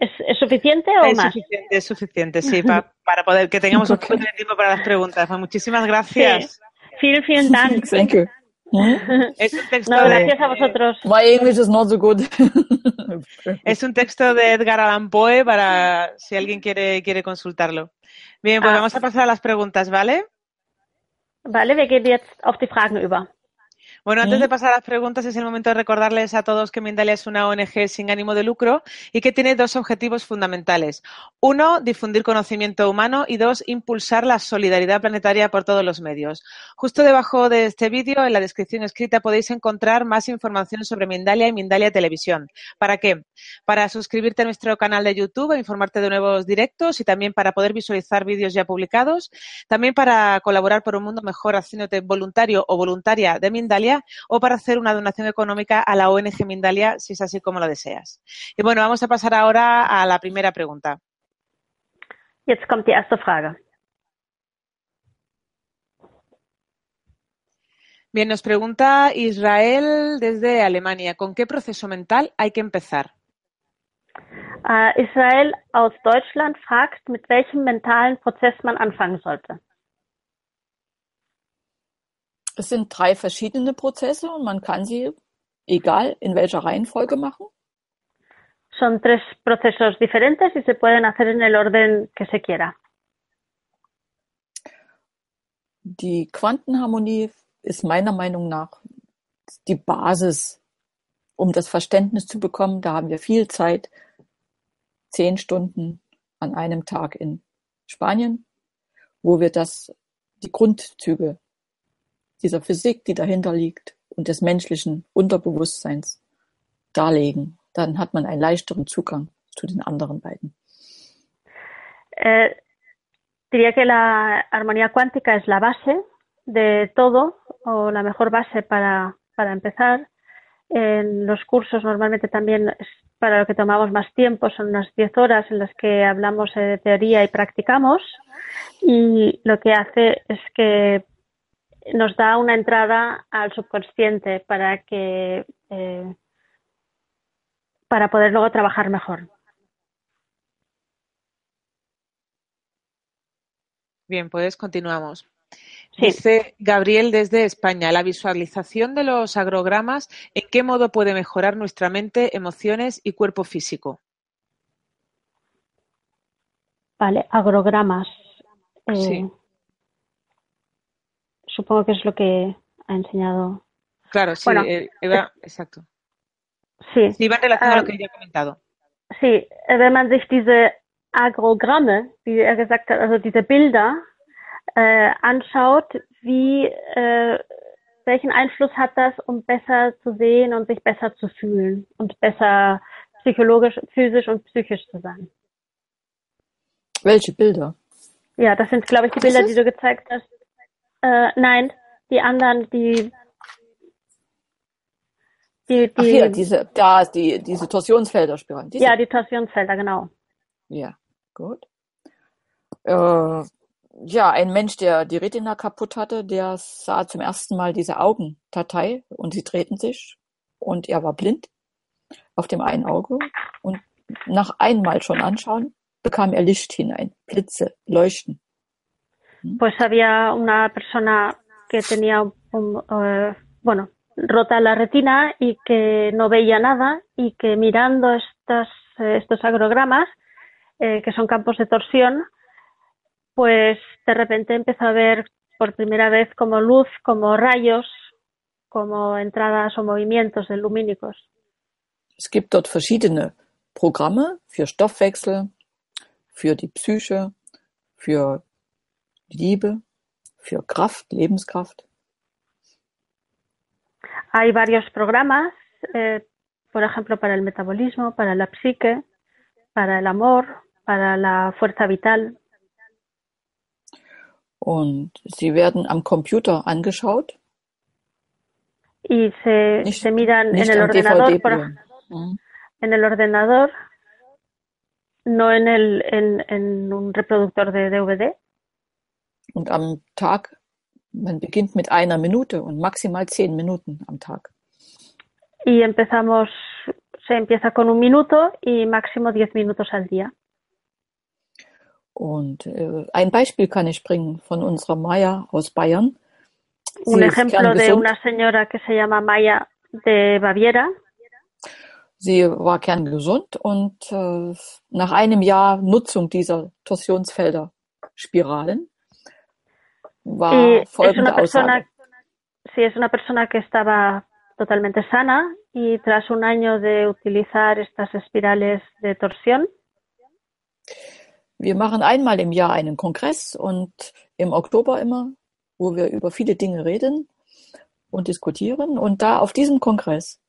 ¿es, ¿Es suficiente o Es más? suficiente, es suficiente, sí, pa- para poder que tengamos un poco de tiempo para las preguntas. Pues muchísimas gracias. Vielen, vielen Dank. Thank you. Es un texto No, de, gracias a vosotros. My English is not so good. es un texto de Edgar Allan Poe para si alguien quiere, quiere consultarlo. Bien, pues Ah. vamos a pasar a las preguntas, ¿vale? Vale, wir gehen jetzt auf die Fragen über. Bueno, antes ¿Mm? de pasar a las preguntas, es el momento de recordarles a todos que Mindalia es una ONG sin ánimo de lucro y que tiene dos objetivos fundamentales. Uno, difundir conocimiento humano y dos, impulsar la solidaridad planetaria por todos los medios. Justo debajo de este vídeo, en la descripción escrita, podéis encontrar más información sobre Mindalia y Mindalia Televisión. ¿Para qué? Para suscribirte a nuestro canal de YouTube e informarte de nuevos directos y también para poder visualizar vídeos ya publicados. También para colaborar por un mundo mejor haciéndote voluntario o voluntaria de Mindalia o para hacer una donación económica a la ONG Mindalia si es así como lo deseas. Y bueno, vamos a pasar ahora a la primera pregunta. Jetzt kommt die erste Frage. Bien, nos pregunta Israel desde Alemania, ¿con qué proceso mental hay que empezar? Äh, Israel aus Deutschland fragt, mit welchem mentalen Prozess man anfangen sollte. Es sind drei verschiedene Prozesse und man kann sie, egal in welcher Reihenfolge, machen. Son tres procesos diferentes y se pueden hacer en el orden que se quiera. Die Quantenharmonie ist meiner Meinung nach die Basis, um das Verständnis zu bekommen. Da haben wir viel Zeit, zehn Stunden an einem Tag in Spanien, wo wir das, die Grundzüge dieser Physik, die dahinter liegt und des menschlichen Unterbewusstseins darlegen. Dann hat man einen leichteren Zugang zu den anderen beiden. Eh, diría que la armonía cuántica es la base de todo o la mejor base para, para empezar. En los cursos normalmente también es para lo que tomamos más tiempo, son unas 10 horas en las que hablamos de teoría y practicamos y lo que hace es que nos da una entrada al subconsciente para que eh, para poder luego trabajar mejor. Bien, pues continuamos. Sí. Dice Gabriel desde España, la visualización de los agrogramas, ¿en qué modo puede mejorar nuestra mente, emociones y cuerpo físico? Vale, agrogramas. Eh, Sí. Supongo que es lo que ha enseñado. Claro, sí, Bueno, eh, Eva, exacto. Sí, Sí, va en relación a Ah. lo que ya he comentado. sí, wenn man sich diese Agrogramme, wie er gesagt hat, also diese Bilder äh, anschaut, wie, äh, welchen Einfluss hat das, um besser zu sehen und sich besser zu fühlen und besser psychologisch, physisch und psychisch zu sein. Welche Bilder? Ja, das sind, glaube ich, die Bilder, die du gezeigt hast. Äh, nein, die anderen, die, die, Ach die, hier, diese, da, die, diese Torsionsfelderspiralen. Diese? ja, die Torsionsfelder, genau. Ja, gut. Äh, ja, ein Mensch, der die Retina kaputt hatte, der sah zum ersten Mal diese Augendatei und sie drehten sich und er war blind auf dem einen Auge und nach einmal schon anschauen bekam er Licht hinein, Blitze, Leuchten. Pues había una persona que tenía, un- eh, bueno, rota la retina y que no veía nada y que mirando estas, eh, estos agrogramas, eh, que son campos de torsión, pues de repente empezó a ver por primera vez como luz, como rayos, como entradas o movimientos de lumínicos. Es gibt dort verschiedene Programme für Stoffwechsel, für die Psyche, für Liebe, für Kraft, Lebenskraft. Hay varios programas, eh, por ejemplo, para el metabolismo, para la psique, para el amor, para la fuerza vital. Und sie werden am Computer angeschaut. Y se, Nicht- se miran en el ordenador, por. Mhm. en el ordenador, no en, el, en, en un reproductor de DVD. Und am Tag, man beginnt mit einer Minute und maximal zehn Minuten am Tag. Y empezamos, se empieza con un minuto y máximo 10 minutos al día. Und äh, ein Beispiel kann ich bringen von unserer Maya aus Bayern. Un Sie ist ejemplo de una señora que se llama Maya de Baviera. Sie war kerngesund und äh, nach einem Jahr Nutzung dieser Torsionsfelder Spiralen war Y es folgende una persona, Aussage. sí, es una persona que estaba totalmente sana y tras un año de utilizar estas espirales de torsión, Wir machen einmal im Jahr einen Kongress und im Oktober immer, wo wir über viele Dinge reden und diskutieren. Und da auf diesem Kongress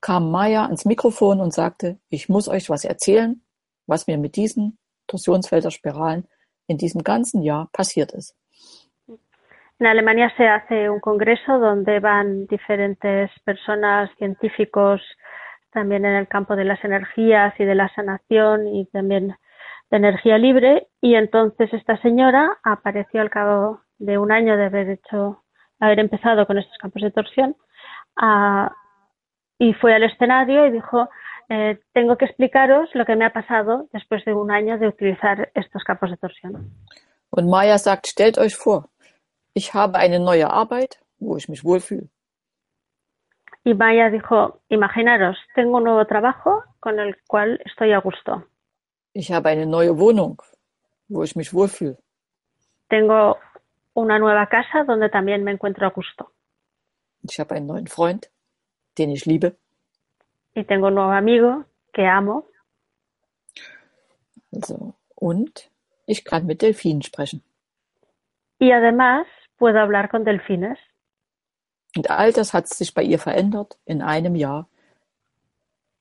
kam Maya ans Mikrofon und sagte, ich muss euch was erzählen, was mir mit diesen Torsionsfelderspiralen in diesem ganzen Jahr passiert ist. En Alemania se hace un congreso donde van diferentes personas, científicos, también en el campo de las energías y de la sanación y también de energía libre. Y entonces esta señora apareció al cabo de un año de haber hecho, haber empezado con estos campos de torsión, a- y fue al escenario y dijo, eh, tengo que explicaros lo que me ha pasado después de un año de utilizar estos campos de torsión. Und Maya sagt, stellt euch vor, ich habe eine neue Arbeit, wo ich mich wohlfühle. Y Maya dijo, imaginaros, tengo un nuevo trabajo con el cual estoy a gusto. Ich habe eine neue Wohnung, wo ich mich wohlfühle. Tengo una nueva casa donde también me encuentro a gusto. Ich habe einen neuen Freund, den ich liebe. Y tengo un nuevo amigo que amo. Also, und ich kann mit Delfinen sprechen. Y además puedo hablar con delfines. Und all das hat sich bei ihr verändert in einem Jahr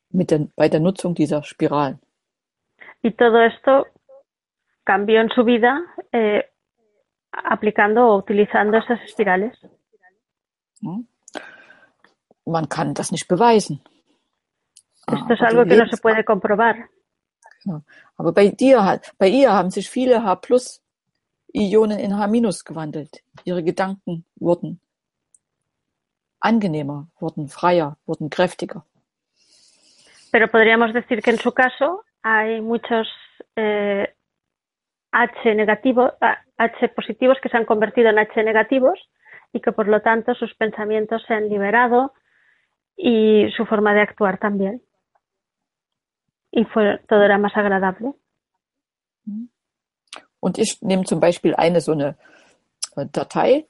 mit den, bei der Nutzung dieser Spiralen. Y todo esto cambió en su vida eh, aplicando o utilizando esas espirales. Man kann das nicht beweisen. Esto es algo que no se puede comprobar. Genau. Aber bei dir bei ihr haben sich viele H Ionen in H gewandelt. Ihre Gedanken wurden angenehmer, wurden freier, wurden kräftiger. Pero podríamos decir que en su caso hay muchos eh, H negativos, ah, H positivos que se han convertido en H negativos y que por lo tanto sus pensamientos se han liberado y su forma de actuar también. Y fue, todo era más agradable. Und ich nehme zum Beispiel eine so eine äh, Datei,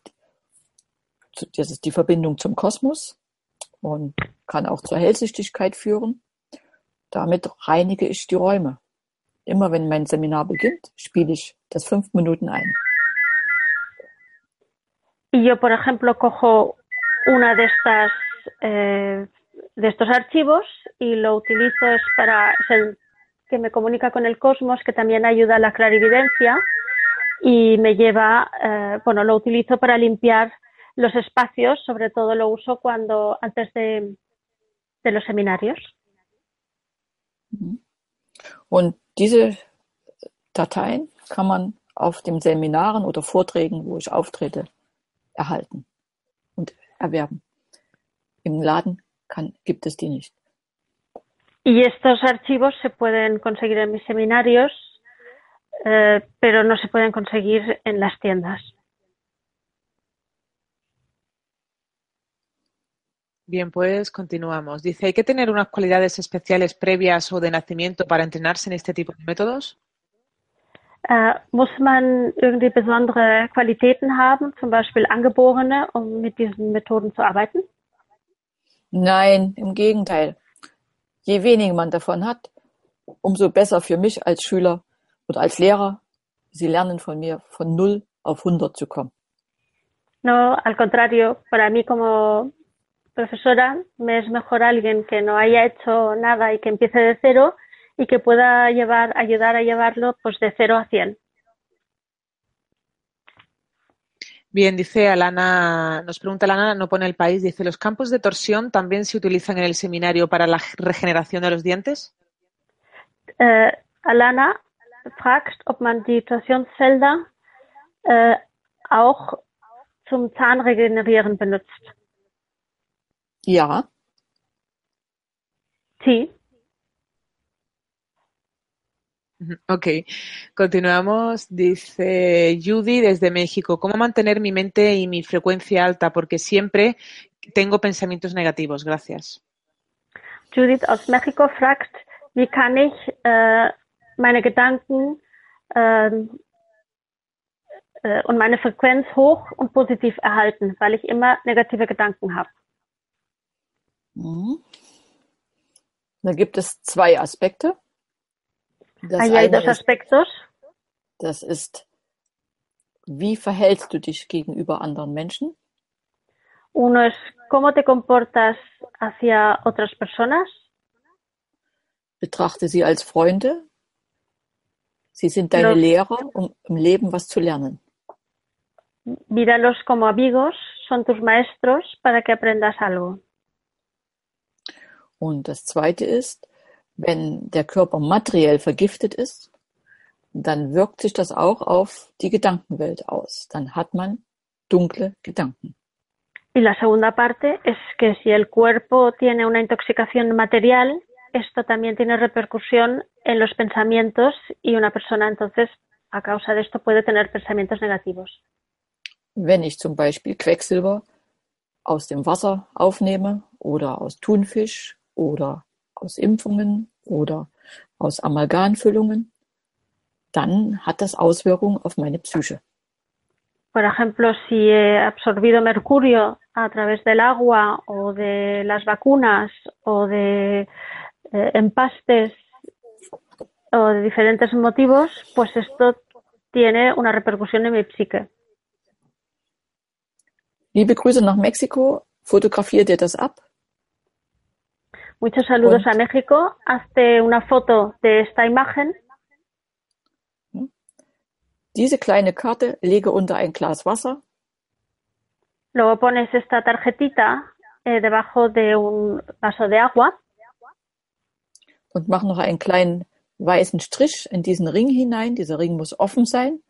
das ist die Verbindung zum Kosmos und kann auch zur Hellsichtigkeit führen. Damit reinige ich die Räume. Immer wenn mein Seminar beginnt, spiele ich das fünf Minuten ein. Y yo, por ejemplo, cojo una de estas eh, de estos archivos y lo utilizo es para es el que me comunica con el cosmos, que también ayuda a la clarividencia y me lleva, eh, bueno, lo utilizo para limpiar los espacios, sobre todo lo uso cuando antes de, de los seminarios. Und diese Dateien kann man auf den Seminaren oder Vorträgen, wo ich auftrete, erhalten und erwerben. Im Laden kann, gibt es die nicht. Y estos archivos se pueden conseguir en mis seminarios, eh, pero no se pueden conseguir en las tiendas. Bien, pues continuamos. Dice, ¿hay que tener unas cualidades especiales previas o de nacimiento para entrenarse en este tipo de métodos? Äh, muss man irgendwie besondere Qualitäten haben, zum Beispiel angeborene, um mit diesen Methoden zu arbeiten? Nein, im Gegenteil. Je weniger man davon hat, umso besser für mich als Schüler oder als Lehrer. Sie lernen von mir von 0 auf 100 zu kommen. No, al contrario, para mí como profesora me es mejor alguien que no haya hecho nada y que empiece de cero y que pueda llevar, ayudar a llevarlo pues de cero a cien. Bien, dice Alana, nos pregunta Alana, no pone el país, dice, ¿los campos de torsión también se utilizan en el seminario para la regeneración de los dientes? Äh, Alana fragt, ob man die Torsionsfelder äh, auch zum Zahnregenerieren benutzt. Ja. Sí. Ok, continuamos. Dice Judy desde México, ¿cómo mantener mi mente y mi frecuencia alta? Porque siempre tengo pensamientos negativos. Gracias. Judith aus Mexiko fragt, wie kann ich äh, meine Gedanken äh, äh, und meine Frequenz hoch und positiv erhalten, weil ich immer negative Gedanken habe. Mhm. Da gibt es zwei Aspekte. Das hay eine dos ist, aspectos. das ist, wie verhältst du dich gegenüber anderen Menschen? Uno es cómo te comportas hacia otras personas. Betrachte sie als Freunde. Sie sind deine Los- Lehrer, um im Leben was zu lernen. Míralos como amigos, son tus maestros para que aprendas algo. Und das zweite ist, wenn der Körper materiell vergiftet ist, dann wirkt sich das auch auf die Gedankenwelt aus. Dann hat man dunkle Gedanken. Y la segunda parte es que si el cuerpo tiene una intoxicación material, esto también tiene repercusión en los pensamientos y una persona entonces a causa de esto puede tener pensamientos negativos. Wenn ich zum Beispiel Quecksilber aus dem Wasser aufnehme oder aus Thunfisch oder aus Impfungen oder aus Amalgamfüllungen, dann hat das Auswirkungen auf meine Psyche. Por ejemplo, si he absorbido mercurio a través del agua o de las vacunas o de eh, empastes o de diferentes motivos, pues esto tiene una repercusión en mi psique. Liebe Grüße nach Mexiko, fotografier dir das ab Muchos saludos Und- a México. Hazte una foto de esta imagen Diese kleine Karte lege unter ein Glas Wasser Luego pones esta tarjetita eh, debajo de un vaso de agua und mach noch einen kleinen weißen Strich in diesen Ring hinein. Dieser Ring muss offen sein.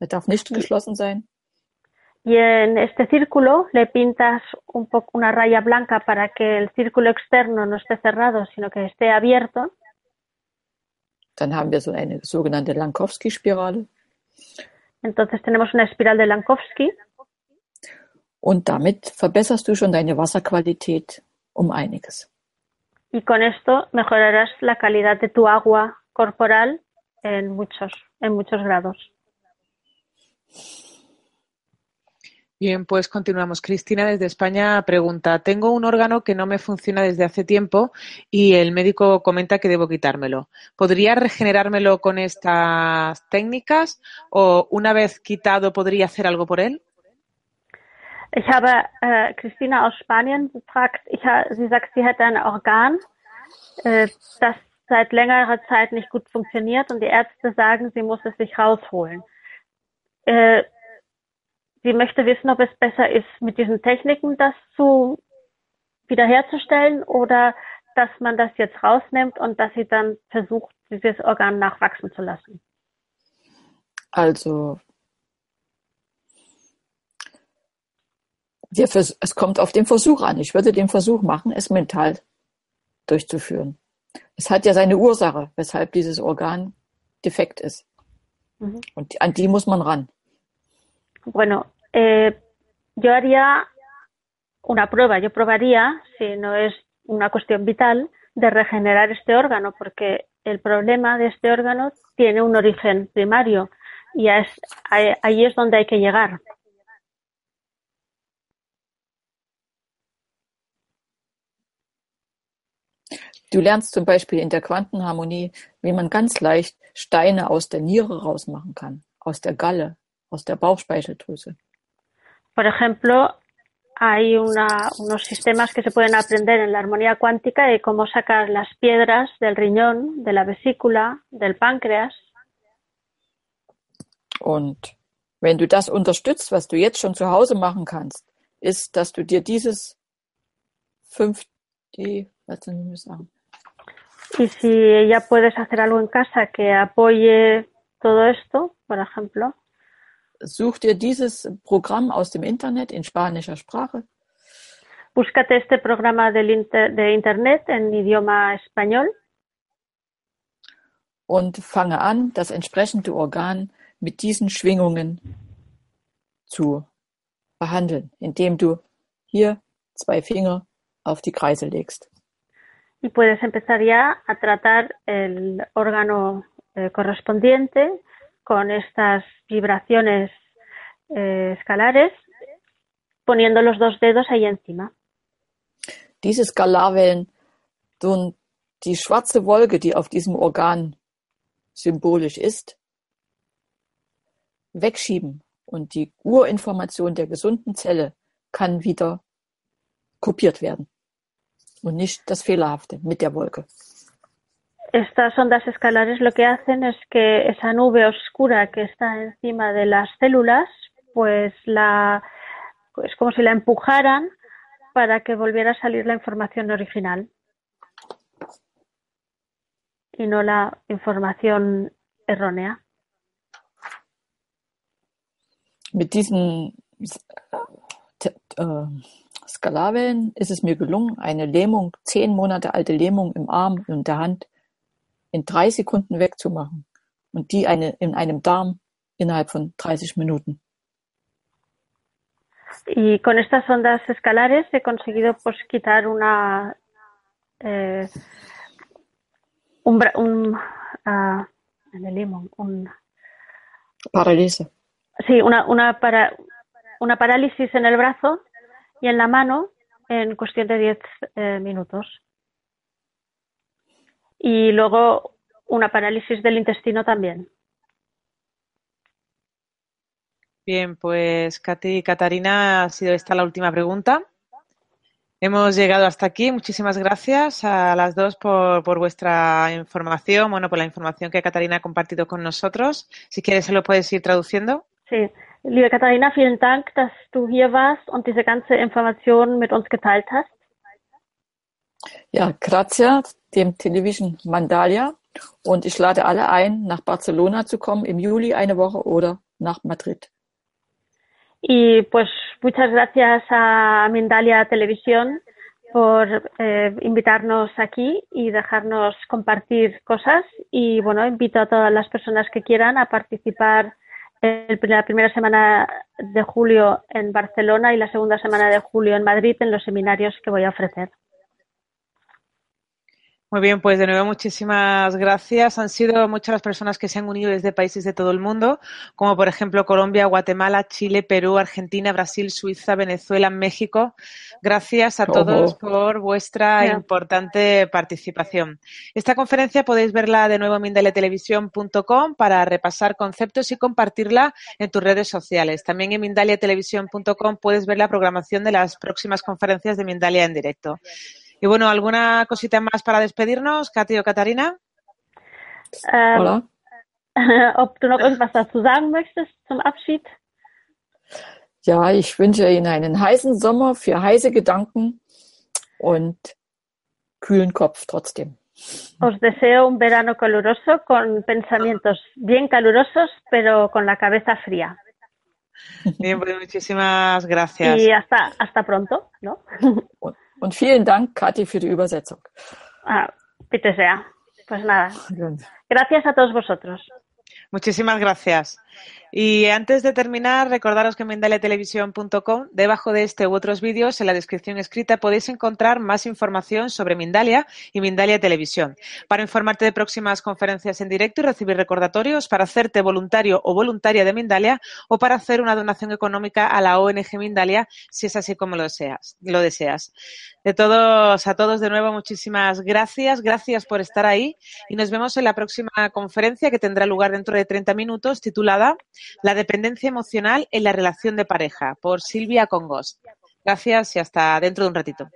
Der darf nicht geschlossen sein. Y en este círculo le pintas un poco una raya blanca para que el círculo externo no esté cerrado, sino que esté abierto. Dann haben wir so eine sogenannte Lankowski-Spirale. Entonces tenemos una espiral de Lankowski Und damit verbesserst du schon deine Wasserqualität um einiges. y con esto mejorarás la calidad de tu agua corporal en muchos, en muchos grados. Bien, pues continuamos. Cristina desde España pregunta, tengo un órgano que no me funciona desde hace tiempo y el médico comenta que debo quitármelo. ¿Podría regenerármelo con estas técnicas o una vez quitado podría hacer algo por él? Ich habe äh, Christina aus Spanien gefragt, ich, ha- sie sagt, sie hätte ein Organ, äh, das seit längerer Zeit nicht gut funktioniert und die Ärzte sagen, sie muss es sich rausholen. Äh, sie möchte wissen, ob es besser ist, mit diesen Techniken das zu wiederherzustellen oder dass man das jetzt rausnimmt und dass sie dann versucht, dieses Organ nachwachsen zu lassen. Also Vers es kommt auf den Versuch an. Ich würde den Versuch machen, es mental durchzuführen. Es hat ja seine Ursache, weshalb dieses Organ defekt ist. Mhm. Und an die muss man ran. Bueno, eh, yo haría una prueba, yo probaría, si no es una cuestión vital, de regenerar este órgano, porque el problema de este órgano tiene un origen primario y ahí es donde hay que llegar. Du lernst zum Beispiel in der Quantenharmonie, wie man ganz leicht Steine aus der Niere rausmachen kann, aus der Galle, aus der Bauchspeicheldrüse. Por ejemplo, hay una- unos sistemas que se pueden aprender en la armonía cuántica de cómo sacar las piedras del riñón, de la vesícula, del páncreas. Und Wenn du das unterstützt, was du jetzt schon zu Hause machen kannst, ist, dass du dir dieses fünf, die, was soll ich sagen? Y si ya puedes hacer algo en casa que apoye todo esto, por ejemplo, Such dir dieses Programm aus dem Internet in spanischer Sprache búscate este programa del inter- de Internet en idioma español und fange an, das entsprechende Organ mit diesen Schwingungen zu behandeln, indem du hier zwei Finger auf die Kreise legst. y puedes empezar ya a tratar el órgano eh, correspondiente con estas vibraciones eh, escalares, poniendo los dos dedos ahí encima. Diese Skalarwellen tun die schwarze Wolke, die auf diesem Organ symbolisch ist, wegschieben und die Urinformation der gesunden Zelle kann wieder kopiert werden und nicht das Fehlerhafte mit der Wolke. Estas ondas escalares lo que hacen es que esa nube oscura que está encima de las células, pues la es como si la empujaran para que volviera a salir la información original y no la información errónea. Mit diesen äh, äh, Skalarwellen ist es mir gelungen, eine Lähmung, zehn Monate alte Lähmung im Arm und der Hand in drei Sekunden wegzumachen und die eine, in einem Darm innerhalb von 30 Minuten. Y con estas ondas escalares he conseguido pues quitar una eh, un, un, en el limón, un Paralyse. sí, una, una, para, una parálisis en el brazo y en la mano en cuestión de 10 eh, minutos. Y luego una parálisis del intestino también. Bien, pues Katy y Catarina, ha sido esta la última pregunta. Hemos llegado hasta aquí. Muchísimas gracias a las dos por, por vuestra información, bueno, por la información que Catarina ha compartido con nosotros. Si quieres, se lo puedes ir traduciendo. Sí. Liebe Katharina, vielen Dank, dass du hier warst und diese ganze Information mit uns geteilt hast. Ja, grazie Television Mandalia und ich lade alle ein, nach Barcelona zu kommen im Juli eine Woche oder nach Madrid. Y pues muchas gracias a Mindalia Televisión por eh, invitarnos aquí y dejarnos compartir cosas. Y bueno, invito a todas las personas que quieran a participar en la primera semana de julio en Barcelona y la segunda semana de julio en Madrid en los seminarios que voy a ofrecer. Muy bien, pues de nuevo muchísimas gracias. Han sido muchas las personas que se han unido desde países de todo el mundo, como por ejemplo Colombia, Guatemala, Chile, Perú, Argentina, Brasil, Suiza, Venezuela, México. Gracias a todos Ojo. por vuestra importante participación. Esta conferencia podéis verla de nuevo en mindaliatelevisión.com para repasar conceptos y compartirla en tus redes sociales. También en mindaliatelevisión.com puedes ver la programación de las próximas conferencias de Mindalia en directo. Y bueno, ¿alguna cosita más para despedirnos, Katy o Catarina? Ähm, Oder? ob du noch irgendwas dazu sagen möchtest zum Abschied? Ja, ich wünsche Ihnen einen heißen Sommer für heiße Gedanken und kühlen Kopf trotzdem. Os deseo un verano caluroso con pensamientos bien calurosos, pero con la cabeza fría. Bien, pues muchísimas gracias. Y hasta, hasta pronto, ¿no? Und, vielen Dank, Kathi, für die Übersetzung. Ah, bitte sea. Pues nada, gracias a todos vosotros. Muchísimas gracias. Y antes de terminar, recordaros que en mindaliatelevisión.com, debajo de este u otros vídeos, en la descripción escrita, podéis encontrar más información sobre Mindalia y Mindalia Televisión, para informarte de próximas conferencias en directo y recibir recordatorios, para hacerte voluntario o voluntaria de Mindalia o para hacer una donación económica a la ONG Mindalia, si es así como lo deseas. Lo deseas. De todos a todos de nuevo, muchísimas gracias. Gracias por estar ahí y nos vemos en la próxima conferencia que tendrá lugar dentro de 30 minutos titulada La dependencia emocional en la relación de pareja por Silvia Congos. Gracias y hasta dentro de un ratito.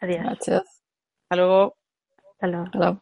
Adiós. Gracias. Hasta luego. Hasta luego.